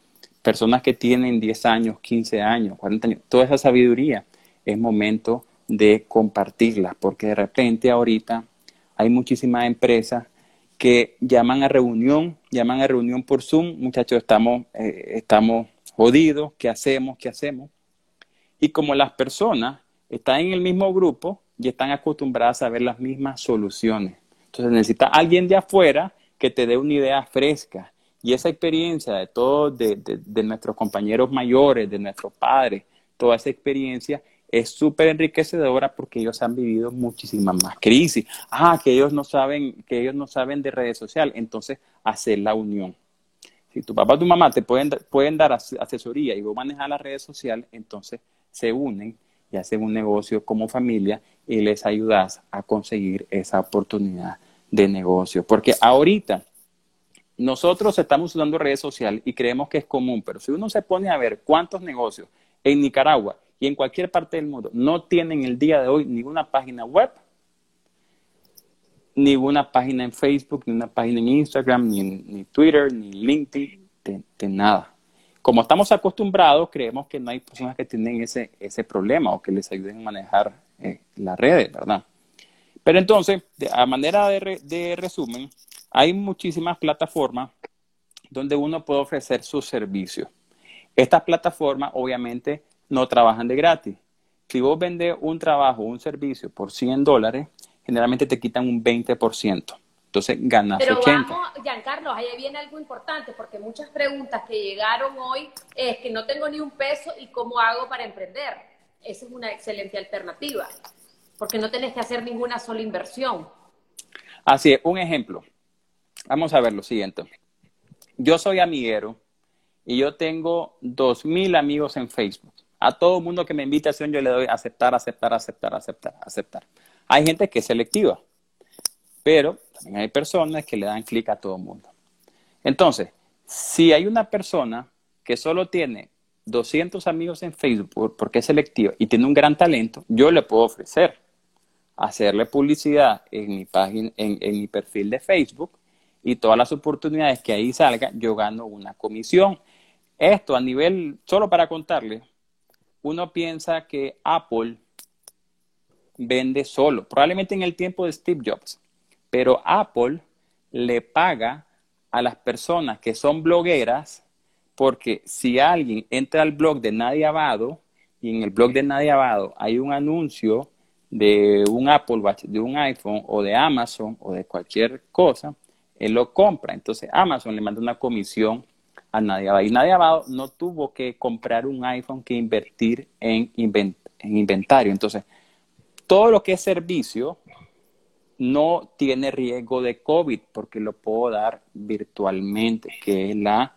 personas que tienen 10 años, 15 años, 40 años, toda esa sabiduría, es momento de compartirla, porque de repente ahorita hay muchísimas empresas que llaman a reunión, llaman a reunión por Zoom, muchachos, estamos, eh, estamos jodidos, ¿qué hacemos? ¿Qué hacemos? Y como las personas están en el mismo grupo y están acostumbradas a ver las mismas soluciones. Entonces necesita alguien de afuera que te dé una idea fresca. Y esa experiencia de todos, de, nuestros compañeros mayores, de nuestros padres, toda esa experiencia es súper enriquecedora porque ellos han vivido muchísimas más crisis. Ah, que ellos no saben, que ellos no saben de redes sociales. Entonces, hacer la unión. Si tu papá o tu mamá te pueden, pueden dar asesoría y vos manejas las redes sociales, entonces se unen y hacen un negocio como familia y les ayudas a conseguir esa oportunidad de negocio. Porque ahorita nosotros estamos usando redes sociales y creemos que es común, pero si uno se pone a ver cuántos negocios en Nicaragua y en cualquier parte del mundo no tienen el día de hoy ninguna página web, ninguna página en Facebook, ni una página en Instagram, ni, Twitter, ni LinkedIn, de nada como estamos acostumbrados, creemos que no hay personas que tienen ese, ese problema o que les ayuden a manejar eh, las redes, ¿verdad? Pero entonces, a manera de, de resumen, hay muchísimas plataformas donde uno puede ofrecer sus servicios. Estas plataformas obviamente no trabajan de gratis. Si vos vendes un trabajo o un servicio por 100 dólares, generalmente te quitan un 20%. Entonces ganas Pero vamos, Giancarlo, ahí viene algo importante, porque muchas preguntas que llegaron hoy es que no tengo ni un peso y cómo hago para emprender. Esa es una excelente alternativa, porque no tenés que hacer ninguna sola inversión. Así es, un ejemplo. Vamos a ver lo siguiente. Yo soy amiguero y yo tengo dos mil amigos en Facebook. A todo mundo que me invitación yo le doy aceptar, aceptar, aceptar, aceptar, aceptar. Hay gente que es selectiva pero también hay personas que le dan clic a todo el mundo. Entonces, si hay una persona que solo tiene 200 amigos en Facebook porque es selectiva y tiene un gran talento, yo le puedo ofrecer hacerle publicidad en mi página, en mi perfil de Facebook y todas las oportunidades que ahí salgan, yo gano una comisión. Esto a nivel, solo para contarle, uno piensa que Apple vende solo, probablemente en el tiempo de Steve Jobs. Pero Apple le paga a las personas que son blogueras porque si alguien entra al blog de Nadia Abado y en el blog de Nadia Abado hay un anuncio de un Apple Watch, de un iPhone o de Amazon o de cualquier cosa, él lo compra. Entonces Amazon le manda una comisión a Nadia Abado. Y Nadia Abado no tuvo que comprar un iPhone que invertir en, en inventario. Entonces, todo lo que es servicio no tiene riesgo de COVID porque lo puedo dar virtualmente, que es la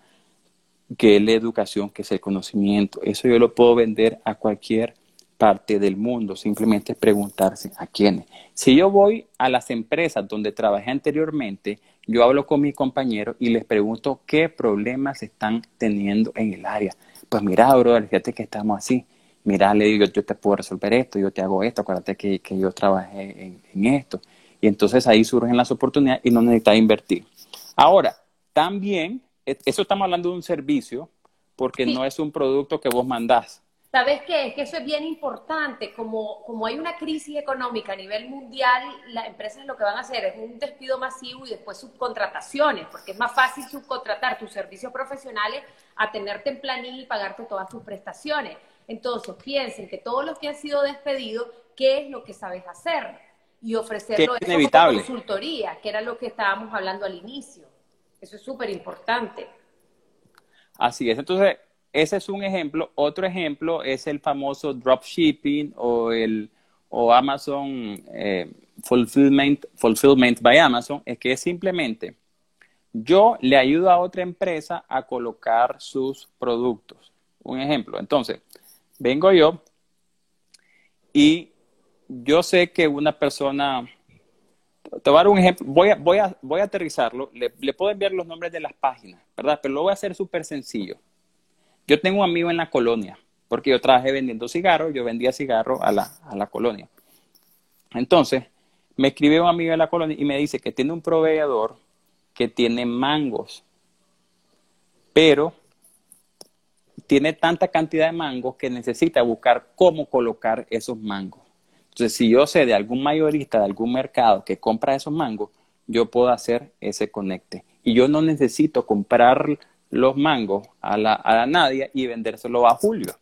que es la educación, que es el conocimiento. Eso yo lo puedo vender a cualquier parte del mundo, simplemente preguntarse a quiénes. Si yo voy a las empresas donde trabajé anteriormente, yo hablo con mis compañeros y les pregunto qué problemas están teniendo en el área. Pues mira, bro, fíjate que estamos así. Mira, le digo, yo te puedo resolver esto, yo te hago esto, acuérdate que, que yo trabajé en esto. Y entonces ahí surgen las oportunidades y no necesitas invertir. Ahora, también, e, eso estamos hablando de un servicio, porque no es un producto que vos mandás. ¿Sabes qué? Es que eso es bien importante. Como, como hay una crisis económica a nivel mundial, las empresas lo que van a hacer es un despido masivo y después subcontrataciones, porque es más fácil subcontratar tus servicios profesionales a tenerte en planilla y pagarte todas tus prestaciones. Entonces, piensen que todos los que han sido despedidos, ¿qué es lo que sabes hacer? Y ofrecerlo es inevitable. como consultoría, que era lo que estábamos hablando al inicio. Eso es súper importante. Así es. Entonces, ese es un ejemplo. Otro ejemplo es el famoso dropshipping o el o Amazon eh, fulfillment, fulfillment by Amazon. Es que es simplemente yo le ayudo a otra empresa a colocar sus productos. Un ejemplo. Entonces, vengo yo y yo sé que una persona, te voy a dar un ejemplo, voy a, voy a, voy a aterrizarlo, le, puedo enviar los nombres de las páginas, ¿verdad? Pero lo voy a hacer súper sencillo. Yo tengo un amigo en la colonia, porque yo trabajé vendiendo cigarros, yo vendía cigarros a la, a la colonia. Entonces, me escribe un amigo de la colonia y me dice que tiene un proveedor que tiene mangos, pero tiene tanta cantidad de mangos que necesita buscar cómo colocar esos mangos. Entonces, si yo sé de algún mayorista de algún mercado que compra esos mangos, yo puedo hacer ese conecte. Y yo no necesito comprar los mangos a la, a y vendérselo a Julio.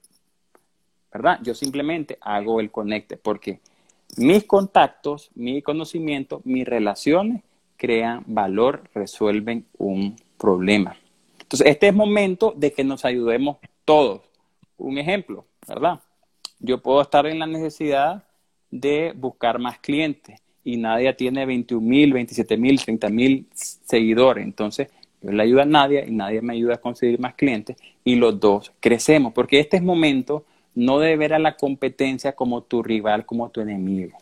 ¿verdad? Yo simplemente hago el conecte porque mis contactos, mi conocimiento, mis relaciones crean valor, resuelven un problema. Entonces, este es momento de que nos ayudemos todos. Un ejemplo, ¿verdad? Yo puedo estar en la necesidad de buscar más clientes y nadie tiene 21 mil, 27 mil, 30 mil seguidores. Entonces, yo le ayudo a nadie y nadie me ayuda a conseguir más clientes y los dos crecemos, porque este es momento no de ver a la competencia como tu rival, como tu enemigo.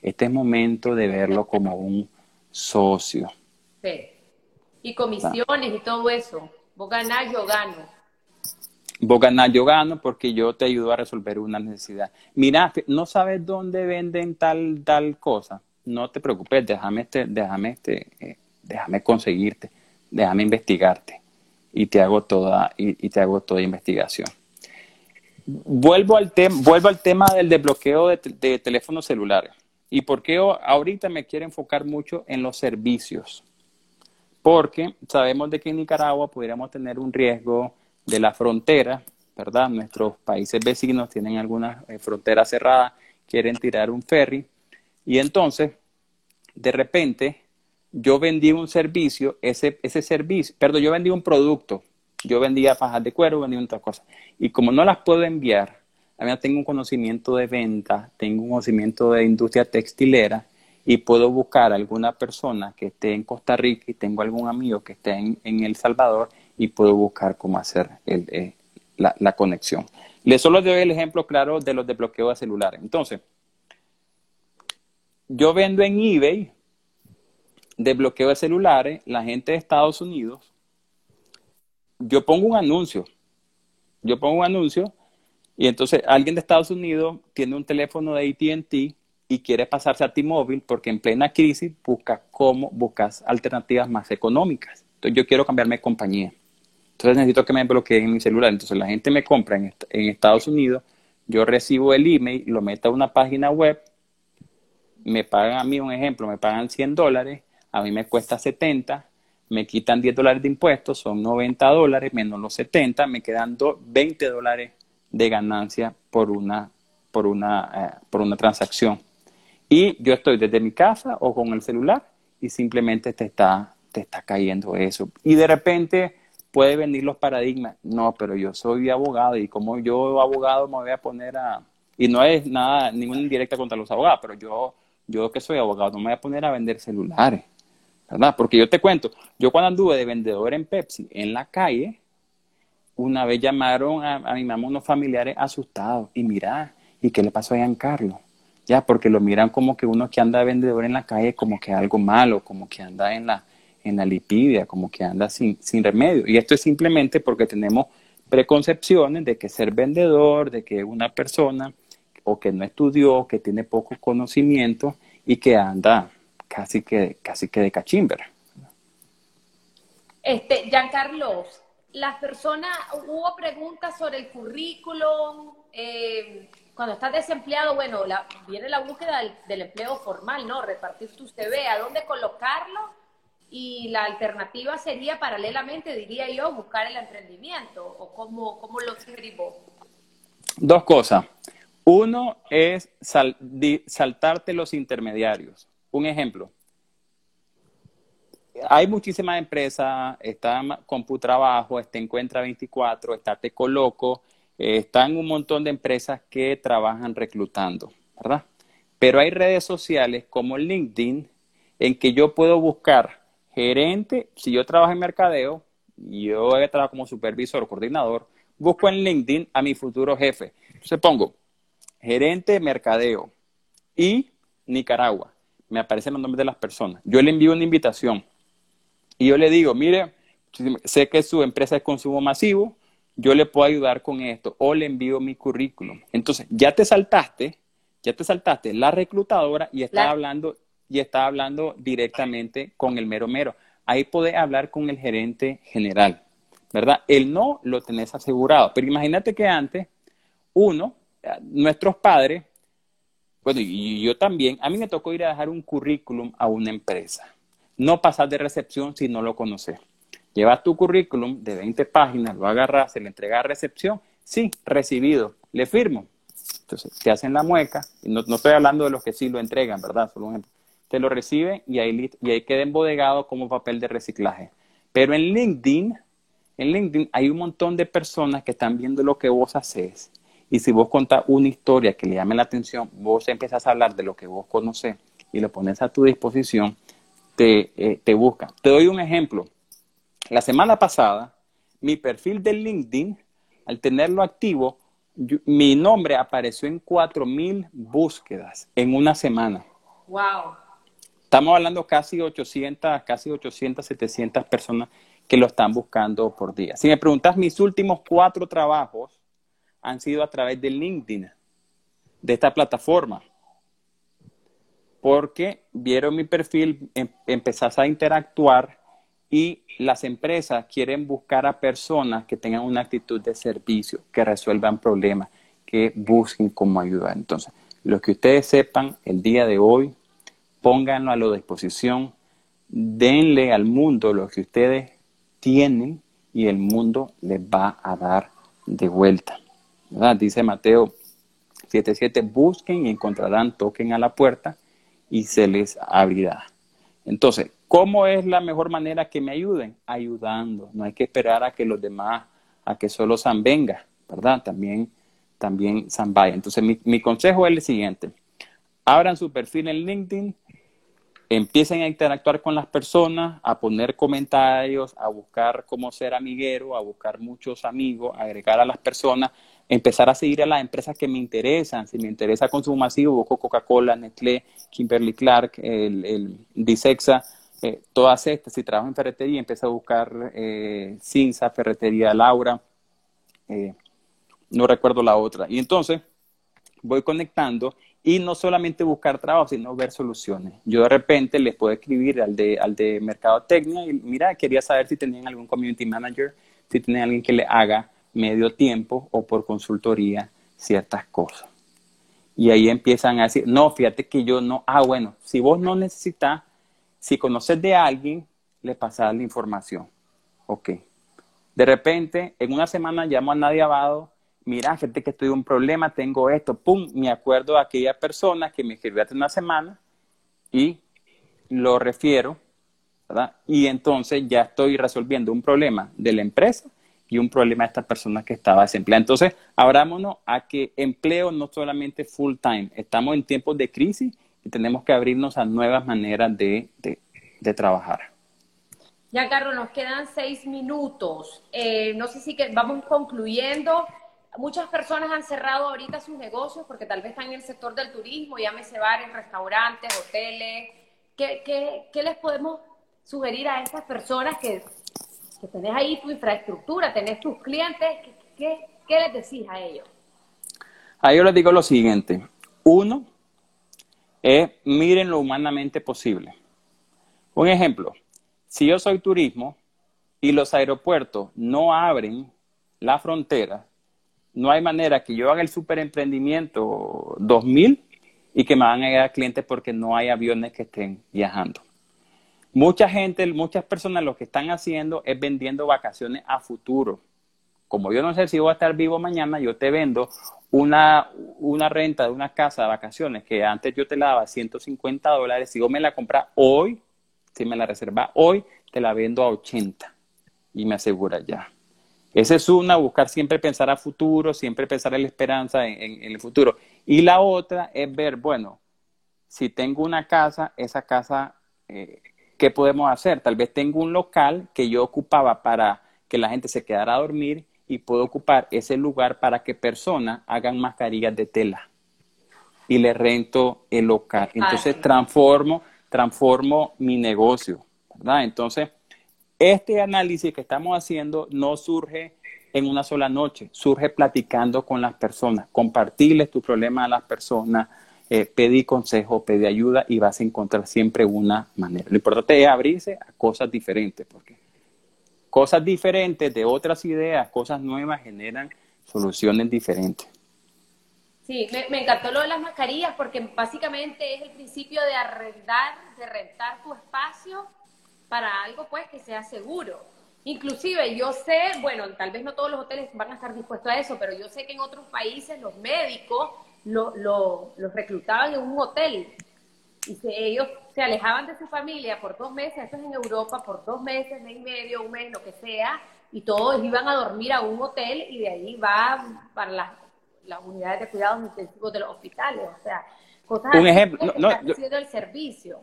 Este es momento de verlo como un socio. Sí. Y comisiones y todo eso. Vos ganás, yo gano. Vos ganás, yo gano porque yo te ayudo a resolver una necesidad. Mira, no sabes dónde venden tal, tal cosa. No te preocupes, déjame, este, déjame, este, eh, déjame conseguirte, déjame investigarte y te hago toda, y te hago toda investigación vuelvo al, vuelvo al tema del desbloqueo de, teléfonos celulares. ¿Y por qué ahorita me quiero enfocar mucho en los servicios? Porque sabemos de que en Nicaragua pudiéramos tener un riesgo de la frontera, ¿verdad? Nuestros países vecinos tienen algunas eh, fronteras cerradas, quieren tirar un ferry. Y entonces, de repente, yo vendí un servicio, ese, ese servicio, perdón, yo vendí un producto, yo vendía fajas de cuero, vendía otras cosas. Y como no las puedo enviar, a mí tengo un conocimiento de venta, tengo un conocimiento de industria textilera y puedo buscar a alguna persona que esté en Costa Rica y tengo algún amigo que esté en, El Salvador y puedo buscar cómo hacer eh, la, conexión. Les solo doy el ejemplo claro de los desbloqueos de celulares. Entonces, yo vendo en eBay desbloqueo de celulares, la gente de Estados Unidos yo pongo un anuncio, yo pongo un anuncio y entonces alguien de Estados Unidos tiene un teléfono de ATT y quiere pasarse a T-Mobile porque en plena crisis busca cómo buscas alternativas más económicas. Entonces yo quiero cambiarme de compañía. Entonces necesito que me bloqueen mi celular. Entonces la gente me compra en, en Estados Unidos, yo recibo el email, lo meto a una página web, me pagan a mí un ejemplo, me pagan 100 dólares, a mí me cuesta 70, me quitan 10 dólares de impuestos, son 90 dólares menos los 70, me quedan 20 dólares de ganancia por una, por, una, eh, por una transacción. Y yo estoy desde mi casa o con el celular y simplemente te está, te está cayendo eso. Y de repente puede venir los paradigmas. No, pero yo soy abogado y como yo abogado me voy a poner a... Y no es nada, ninguna indirecta contra los abogados, pero yo, yo que soy abogado no me voy a poner a vender celulares. ¿verdad? Porque yo te cuento, yo cuando anduve de vendedor en Pepsi en la calle, una vez llamaron a, mi mamá unos familiares asustados y mira, ¿y qué le pasó a Giancarlo? Ya, porque lo miran como que uno que anda de vendedor en la calle como que algo malo, como que anda en la, en la lipidia, como que anda sin, sin remedio. Y esto es simplemente porque tenemos preconcepciones de que ser vendedor, de que una persona o que no estudió, que tiene poco conocimiento y que anda casi que, casi que de cachimber. Este, Giancarlo, las personas, hubo preguntas sobre el currículum, eh, cuando estás desempleado, bueno, viene la búsqueda del, empleo formal, ¿no? Repartir tu CV, ¿a dónde colocarlo? Y la alternativa sería paralelamente, diría yo, buscar el emprendimiento, o cómo, cómo lo escribo. Dos cosas. Uno es saltarte los intermediarios. Un ejemplo. Hay muchísimas empresas, está CompuTrabajo, está Encuentra 24, está Te Coloco, eh, están un montón de empresas que trabajan reclutando, ¿verdad? Pero hay redes sociales como LinkedIn en que yo puedo buscar gerente, si yo trabajo en mercadeo, yo he trabajado como supervisor o coordinador, busco en LinkedIn a mi futuro jefe. Entonces pongo gerente de mercadeo y Nicaragua me aparecen los nombres de las personas. Yo le envío una invitación y yo le digo, mire, sé que su empresa es consumo masivo, yo le puedo ayudar con esto o le envío mi currículum. Entonces, ya te saltaste, ya te saltaste la reclutadora y está hablando y está hablando directamente con el mero mero. Ahí podés hablar con el gerente general, ¿verdad? El no lo tenés asegurado. Pero imagínate que antes, uno, eh, nuestros padres bueno, y yo también, a mí me tocó ir a dejar un currículum a una empresa. No pasar de recepción si no lo conoces. Llevas tu currículum de 20 páginas, lo agarras, se le entrega a recepción. Sí, recibido. Le firmo. Entonces, te hacen la mueca, no, no estoy hablando de los que sí lo entregan, ¿verdad? Solo un ejemplo. Te lo reciben y ahí, y ahí queda embodegado como papel de reciclaje. Pero en LinkedIn, en LinkedIn hay un montón de personas que están viendo lo que vos haces. Y si vos contás una historia que le llame la atención, vos empezás a hablar de lo que vos conoces y lo pones a tu disposición, te, eh, te busca. Te doy un ejemplo. La semana pasada, mi perfil de LinkedIn, al tenerlo activo, mi nombre apareció en 4.000 búsquedas en una semana. Wow. Estamos hablando casi 800, casi 800, 700 personas que lo están buscando por día. Si me preguntas, mis últimos cuatro trabajos han sido a través de LinkedIn, de esta plataforma. Porque vieron mi perfil, em, empezás a interactuar y las empresas quieren buscar a personas que tengan una actitud de servicio, que resuelvan problemas, que busquen cómo ayudar. Entonces, lo que ustedes sepan el día de hoy, pónganlo a la disposición, denle al mundo lo que ustedes tienen y el mundo les va a dar de vuelta. Dice Mateo 7:7, busquen y encontrarán, toquen a la puerta y se les abrirá. Entonces, ¿cómo es la mejor manera que me ayuden? Ayudando. No hay que esperar a que los demás, a que solo San venga, ¿verdad? También, también San vaya. Entonces, mi, mi consejo es el siguiente. Abran su perfil en LinkedIn, empiecen a interactuar con las personas, a poner comentarios, a buscar cómo ser amiguero, a buscar muchos amigos, agregar a las personas, empezar a seguir a las empresas que me interesan. Si me interesa consumo masivo, busco Coca-Cola, Nestlé, Kimberly Clark, el, el Disexa, eh, todas estas. Si trabajo en ferretería, empiezo a buscar eh, Cinza, Ferretería Laura, eh, no recuerdo la otra. Y entonces voy conectando y no solamente buscar trabajo, sino ver soluciones. Yo de repente les puedo escribir al de, al de y mira, quería saber si tenían algún community manager, si tienen alguien que le haga medio tiempo o por consultoría ciertas cosas. Y ahí empiezan a decir, no, fíjate que yo no, ah, bueno, si vos no necesitas, si conoces de alguien, le pasas la información. Ok. De repente, en una semana llamo a Nadia Abado mira, gente que tuve un problema, tengo esto, pum, me acuerdo de aquella persona que me escribió hace una semana y lo refiero, ¿verdad? Y entonces ya estoy resolviendo un problema de la empresa y un problema de esta persona que estaba desempleada. Entonces, abrámonos a que empleo no solamente full time, estamos en tiempos de crisis y tenemos que abrirnos a nuevas maneras de, de, trabajar. Ya, Carlos, nos quedan seis minutos. Eh, no sé si vamos concluyendo muchas personas han cerrado ahorita sus negocios porque tal vez están en el sector del turismo, llámese bares, restaurantes, hoteles. ¿Qué, qué, qué les podemos sugerir a estas personas que, que, tenés ahí tu infraestructura, tenés tus clientes? ¿Qué, qué les decís a ellos? A ellos les digo lo siguiente. Uno es miren lo humanamente posible. Un ejemplo, si yo soy turismo y los aeropuertos no abren la frontera, no hay manera que yo haga el super emprendimiento 2000 y que me van a llegar clientes porque no hay aviones que estén viajando. Mucha gente, muchas personas lo que están haciendo es vendiendo vacaciones a futuro. Como yo no sé si voy a estar vivo mañana, yo te vendo una, una renta de una casa de vacaciones que antes yo te la daba 150 dólares. Si yo me la compras hoy, si me la reserva hoy, te la vendo a 80 y me asegura ya. Esa es una, buscar siempre pensar a futuro, siempre pensar en la esperanza en, el futuro. Y la otra es ver, bueno, si tengo una casa, esa casa, eh, ¿qué podemos hacer? Tal vez tengo un local que yo ocupaba para que la gente se quedara a dormir y puedo ocupar ese lugar para que personas hagan mascarillas de tela y le rento el local. Entonces transformo, transformo mi negocio, ¿verdad? Entonces, este análisis que estamos haciendo no surge en una sola noche, surge platicando con las personas, compartirles tu problema a las personas, eh, pedir consejo, pedir ayuda y vas a encontrar siempre una manera. Lo importante es abrirse a cosas diferentes, porque cosas diferentes de otras ideas, cosas nuevas generan soluciones diferentes. Sí, me, encantó lo de las mascarillas porque básicamente es el principio de arrendar, de rentar tu espacio para algo pues que sea seguro. Inclusive yo sé, bueno, tal vez no todos los hoteles van a estar dispuestos a eso, pero yo sé que en otros países los médicos lo, los reclutaban en un hotel y se, ellos se alejaban de su familia por dos meses, esto es en Europa, por dos meses, mes y medio, un mes, lo que sea, y todos iban a dormir a un hotel y de ahí va para las, las unidades de cuidados intensivos de los hospitales, o sea, cosas un ejemplo, no, no, el servicio.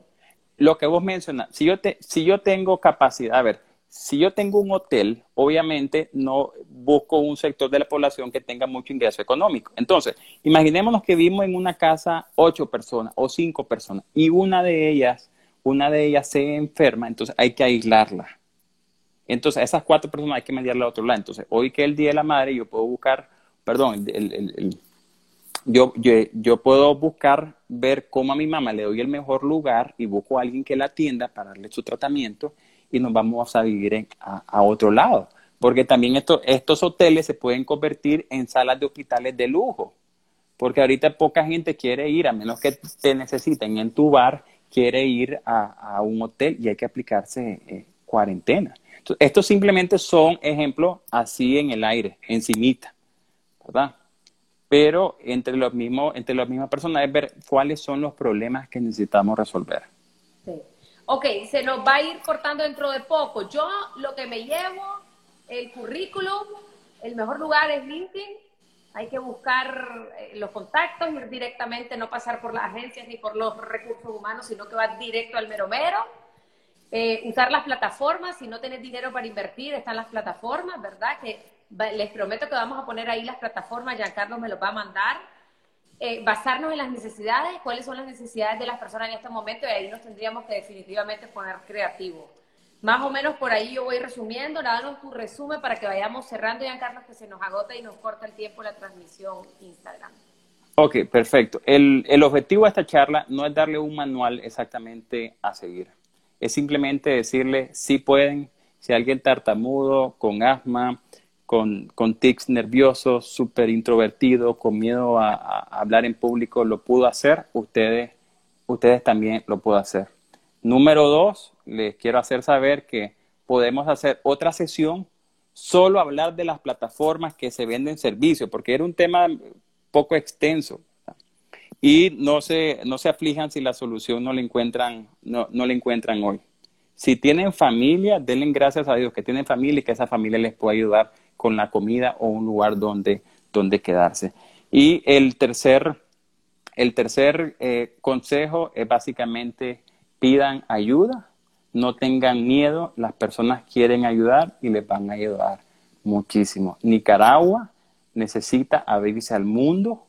Lo que vos mencionas, si yo, te, si yo tengo capacidad, a ver, si yo tengo un hotel, obviamente no busco un sector de la población que tenga mucho ingreso económico. Entonces, imaginémonos que vivimos en una casa ocho personas o cinco personas y una de ellas, una de ellas se enferma, entonces hay que aislarla. Entonces, a esas cuatro personas hay que mediarla a otro lado. Entonces, hoy que es el Día de la Madre, yo puedo buscar, perdón, yo, yo, yo, puedo buscar ver cómo a mi mamá le doy el mejor lugar y busco a alguien que la atienda para darle su tratamiento y nos vamos a vivir a, otro lado. Porque también estos hoteles se pueden convertir en salas de hospitales de lujo. Porque ahorita poca gente quiere ir, a menos que te necesiten en tu bar, quiere ir a, un hotel y hay que aplicarse eh, cuarentena. estos simplemente son ejemplos así en el aire, encimita, ¿verdad? Pero entre los mismos, entre las mismas personas es ver cuáles son los problemas que necesitamos resolver. Sí. Ok, se nos va a ir cortando dentro de poco. Yo lo que me llevo, el currículum, el mejor lugar es LinkedIn. Hay que buscar eh, los contactos, ir directamente, no pasar por las agencias ni por los recursos humanos, sino que va directo al mero mero. Eh, usar las plataformas, si no tenés dinero para invertir, están las plataformas, ¿verdad? Que les prometo que vamos a poner ahí las plataformas, ya Carlos me los va a mandar eh, basarnos en las necesidades, cuáles son las necesidades de las personas en este momento y ahí nos tendríamos que definitivamente poner creativos. Más o menos por ahí yo voy resumiendo, danos tu resumen para que vayamos cerrando, Carlos, que se nos agota y nos corta el tiempo la transmisión Instagram. Ok, perfecto. El objetivo de esta charla no es darle un manual exactamente a seguir. Es simplemente decirle si pueden, si alguien tartamudo, con asma, con, con tics nerviosos, súper introvertido, con miedo a, hablar en público, lo pudo hacer, ustedes, ustedes también lo pueden hacer. Número dos, les quiero hacer saber que podemos hacer otra sesión solo hablar de las plataformas que se venden servicios, porque era un tema poco extenso. Y no se, no se aflijan si la solución no la encuentran, no, no la encuentran hoy. Si tienen familia, denle gracias a Dios que tienen familia y que esa familia les puede ayudar con la comida o un lugar donde, donde quedarse. Y el tercer, el tercer eh, consejo es básicamente pidan ayuda, no tengan miedo, las personas quieren ayudar y les van a ayudar muchísimo. Nicaragua necesita abrirse al mundo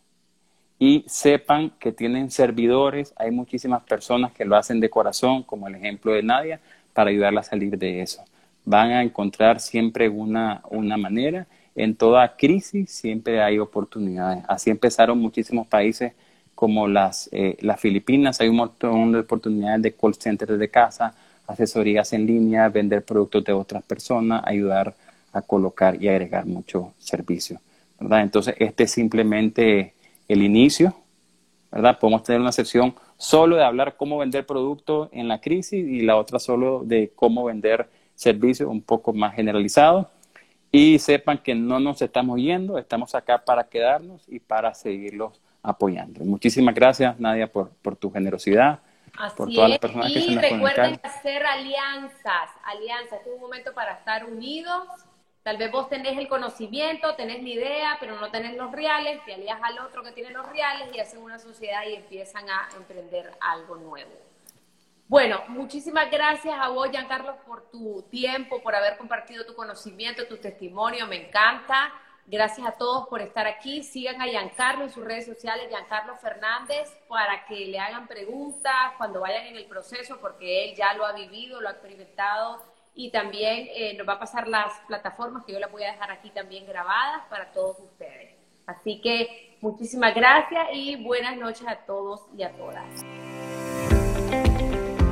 y sepan que tienen servidores, hay muchísimas personas que lo hacen de corazón, como el ejemplo de Nadia, para ayudarla a salir de eso van a encontrar siempre una, una manera. En toda crisis siempre hay oportunidades. Así empezaron muchísimos países como las, eh, las Filipinas. Hay un montón de oportunidades de call centers desde casa, asesorías en línea, vender productos de otras personas, ayudar a colocar y agregar mucho servicio. ¿verdad? Entonces, este es simplemente el inicio. ¿verdad? Podemos tener una sesión solo de hablar cómo vender productos en la crisis y la otra solo de cómo vender servicio un poco más generalizado y sepan que no nos estamos yendo, estamos acá para quedarnos y para seguirlos apoyando. Muchísimas gracias, Nadia, por, por tu generosidad. por todas las personas que se nos recuerden hacer alianzas, alianzas, este es un momento para estar unidos. Tal vez vos tenés el conocimiento, tenés la idea, pero no tenés los reales, te alías al otro que tiene los reales y hacen una sociedad y empiezan a emprender algo nuevo. Bueno, muchísimas gracias a vos, Giancarlo, por tu tiempo, por haber compartido tu conocimiento, tu testimonio, me encanta. Gracias a todos por estar aquí. Sigan a Giancarlo en sus redes sociales, Giancarlo Fernández, para que le hagan preguntas cuando vayan en el proceso, porque él ya lo ha vivido, lo ha experimentado y también eh, nos va a pasar las plataformas que yo las voy a dejar aquí también grabadas para todos ustedes. Así que muchísimas gracias y buenas noches a todos y a todas.